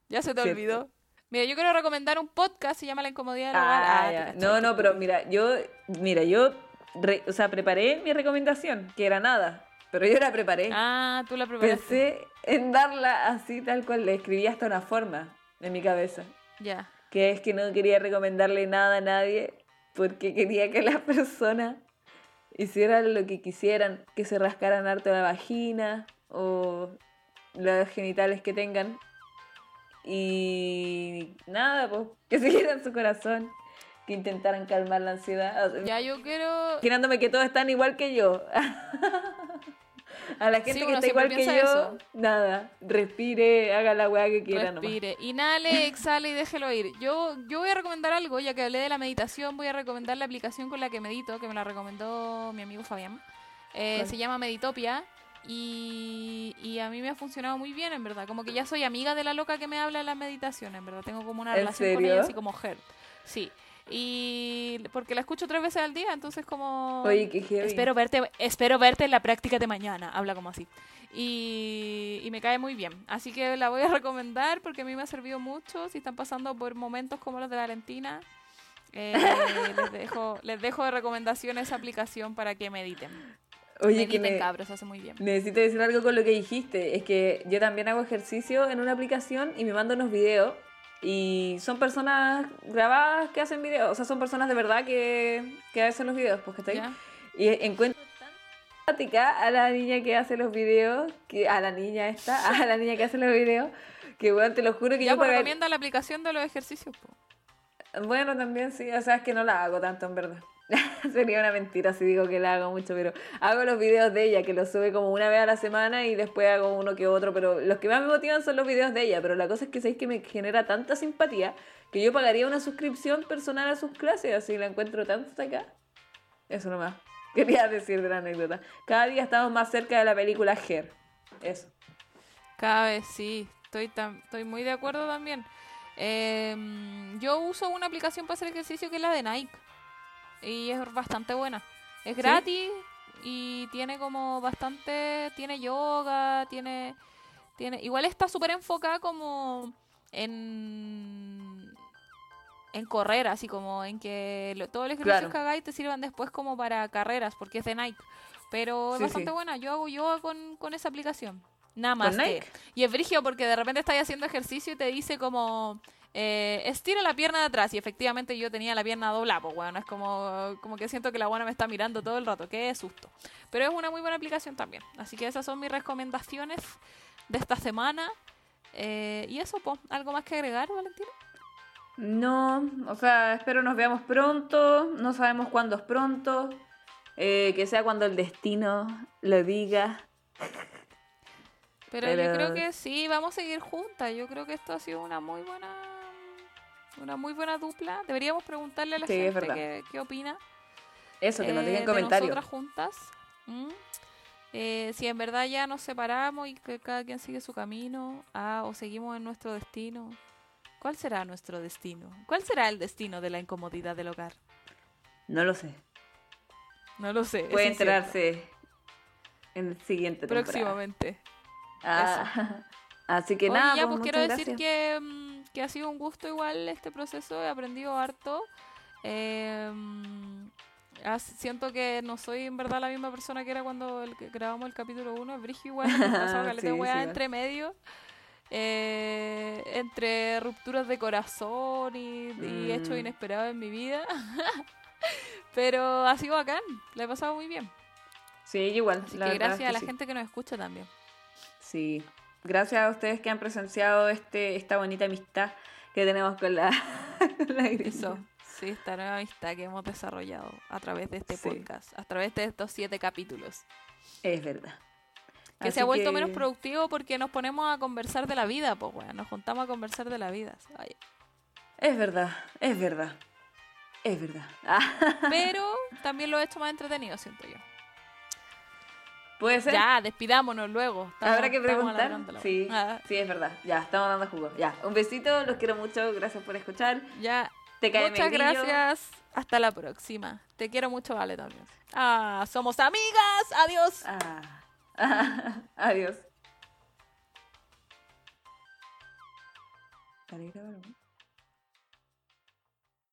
Ya se te Cierto. olvidó. Mira, yo quiero recomendar un podcast, se llama La Incomodidad del Hogar. Ah, Ah, No, no, pero mira, yo, mira, yo, re- o sea, preparé mi recomendación, que era nada, pero yo la preparé. Ah, tú la preparaste. Pensé en darla así tal cual, le escribí hasta una forma en mi cabeza, Ya. que es que no quería recomendarle nada a nadie, porque quería que las *laughs* personas hicieran lo que quisieran, que se rascaran harto la vagina o los genitales que tengan. Y nada, pues, que *laughs* siguieran su corazón, que intentaran calmar la ansiedad. O sea, Ya yo quiero... Imaginándome que todos están igual que yo. *laughs* A la gente Sí, que está igual que yo, eso. nada, respire, haga la weá que quiera nomás. Respire, inhale, *laughs* exhale y déjelo ir. Yo, yo voy a recomendar algo, ya que hablé de la meditación, voy a recomendar la aplicación con la que medito, que me la recomendó mi amigo Fabián. Eh, se llama Meditopia y, y a mí me ha funcionado muy bien, en verdad. Como que ya soy amiga de la loca que me habla de la meditación, en verdad. Tengo como una ¿En relación con ella, así como her. Sí. Y porque la escucho tres veces al día, entonces como... Oye, qué heavy. Espero verte, espero verte en la práctica de mañana. Habla como así. Y, y me cae muy bien. Así que la voy a *laughs* recomendar porque a mí me ha servido mucho. Si están pasando por momentos como los de Valentina, eh, *laughs* les, dejo, les dejo de recomendación esa aplicación para que mediten. Oye, que mediten, ne- cabros, hace muy bien. necesito decir algo con lo que dijiste. Es que yo también hago ejercicio en una aplicación y me mando unos videos. Y son personas grabadas que hacen videos. O sea, son personas de verdad que, que hacen los videos. Pues, ¿cachai? ¿Ya? Y encuentro tan simpática a la niña que hace los videos, que a la niña esta, *laughs* a la niña que hace los videos, que bueno, te lo juro que Ya, yo pues pagar- recomienda la aplicación de los ejercicios. po. Bueno, también sí, o sea, es que no la hago tanto en verdad. *laughs* Sería una mentira si digo que la hago mucho, pero hago los videos de ella, que los sube como una vez a la semana y después hago uno que otro, pero los que más me motivan son los videos de ella, pero la cosa es que sabéis que me genera tanta simpatía que yo pagaría una suscripción personal a sus clases, así la encuentro tanto acá. Eso nomás. *laughs* Quería decir de la anécdota. Cada día estamos más cerca de la película Her. Eso. Cada vez sí, estoy, tam- estoy muy de acuerdo también. Em, yo uso una aplicación para hacer ejercicio que es la de Nike y es bastante buena. Es ¿Sí? gratis y tiene como bastante, tiene yoga, tiene, tiene, igual está súper enfocada como en en correr, así como en que lo- todos los ejercicios Claro. que hagáis te sirvan después como para carreras, porque es de Nike. Pero es bastante sí. buena. Yo hago yoga con, con esa aplicación. Nada más. Y es brigio porque de repente estás haciendo ejercicio y te dice como eh, estira la pierna de atrás. Y efectivamente yo tenía la pierna doblada, pues bueno, es como, como que siento que la buena me está mirando todo el rato. Qué susto. Pero es una muy buena aplicación también. Así que esas son mis recomendaciones de esta semana. Eh, y eso, pues, ¿algo más que agregar, Valentina? No, o sea, espero nos veamos pronto. No sabemos cuándo es pronto. Eh, que sea cuando el destino lo diga. Pero, yo Pero- creo que sí, vamos a seguir juntas. Yo creo que esto ha sido una muy buena una muy buena dupla. Deberíamos preguntarle a la Sí, gente qué, qué opina. Eso, que nos eh, dejen de comentarios. nosotras juntas. ¿Mm? Eh, si en verdad ya nos separamos y que cada quien sigue su camino, ah, o seguimos en nuestro destino. ¿Cuál será nuestro destino? ¿Cuál será el destino de la incomodidad del hogar? No lo sé. No lo sé. Puede enterarse en el siguiente temporada. próximamente. Ah, *laughs* así que Oye, nada, ya, pues, pues quiero decir que, mm, que ha sido un gusto igual este proceso, he aprendido harto. Eh, as- siento que no soy en verdad la misma persona que era cuando el, que grabamos el capítulo 1. Es brigio igual, *laughs* Sí, sí, entre medio. eh, entre rupturas de corazón y, y hechos Mm. inesperados en mi vida. *laughs* Pero ha sido bacán, la he pasado muy bien. Sí, igual. Así la que verdad gracias es a la sí. gente que nos escucha también. Sí. Gracias a ustedes que han presenciado este, esta bonita amistad que tenemos con la, *laughs* con la. Eso, sí, esta nueva amistad que hemos desarrollado a través de este Sí. podcast, a través de estos siete capítulos. Es verdad. Que se ha vuelto que- menos productivo porque nos ponemos a conversar de la vida, pues, weón. Nos juntamos a conversar de la vida. Ay. Es verdad, es verdad. Es verdad. Pero también lo he hecho más entretenido, siento yo. Puede ser. Ya, despidámonos luego. Estamos- Habrá que preguntar. Sí. Ah, sí, es verdad. Ya, estamos dando jugo. Ya, un besito, los quiero mucho. Gracias por escuchar. ya. Te cae Muchas gracias. Hasta la próxima. Te quiero mucho, Vale, también. Ah, somos amigas. Adiós. Ah. *laughs* Adiós.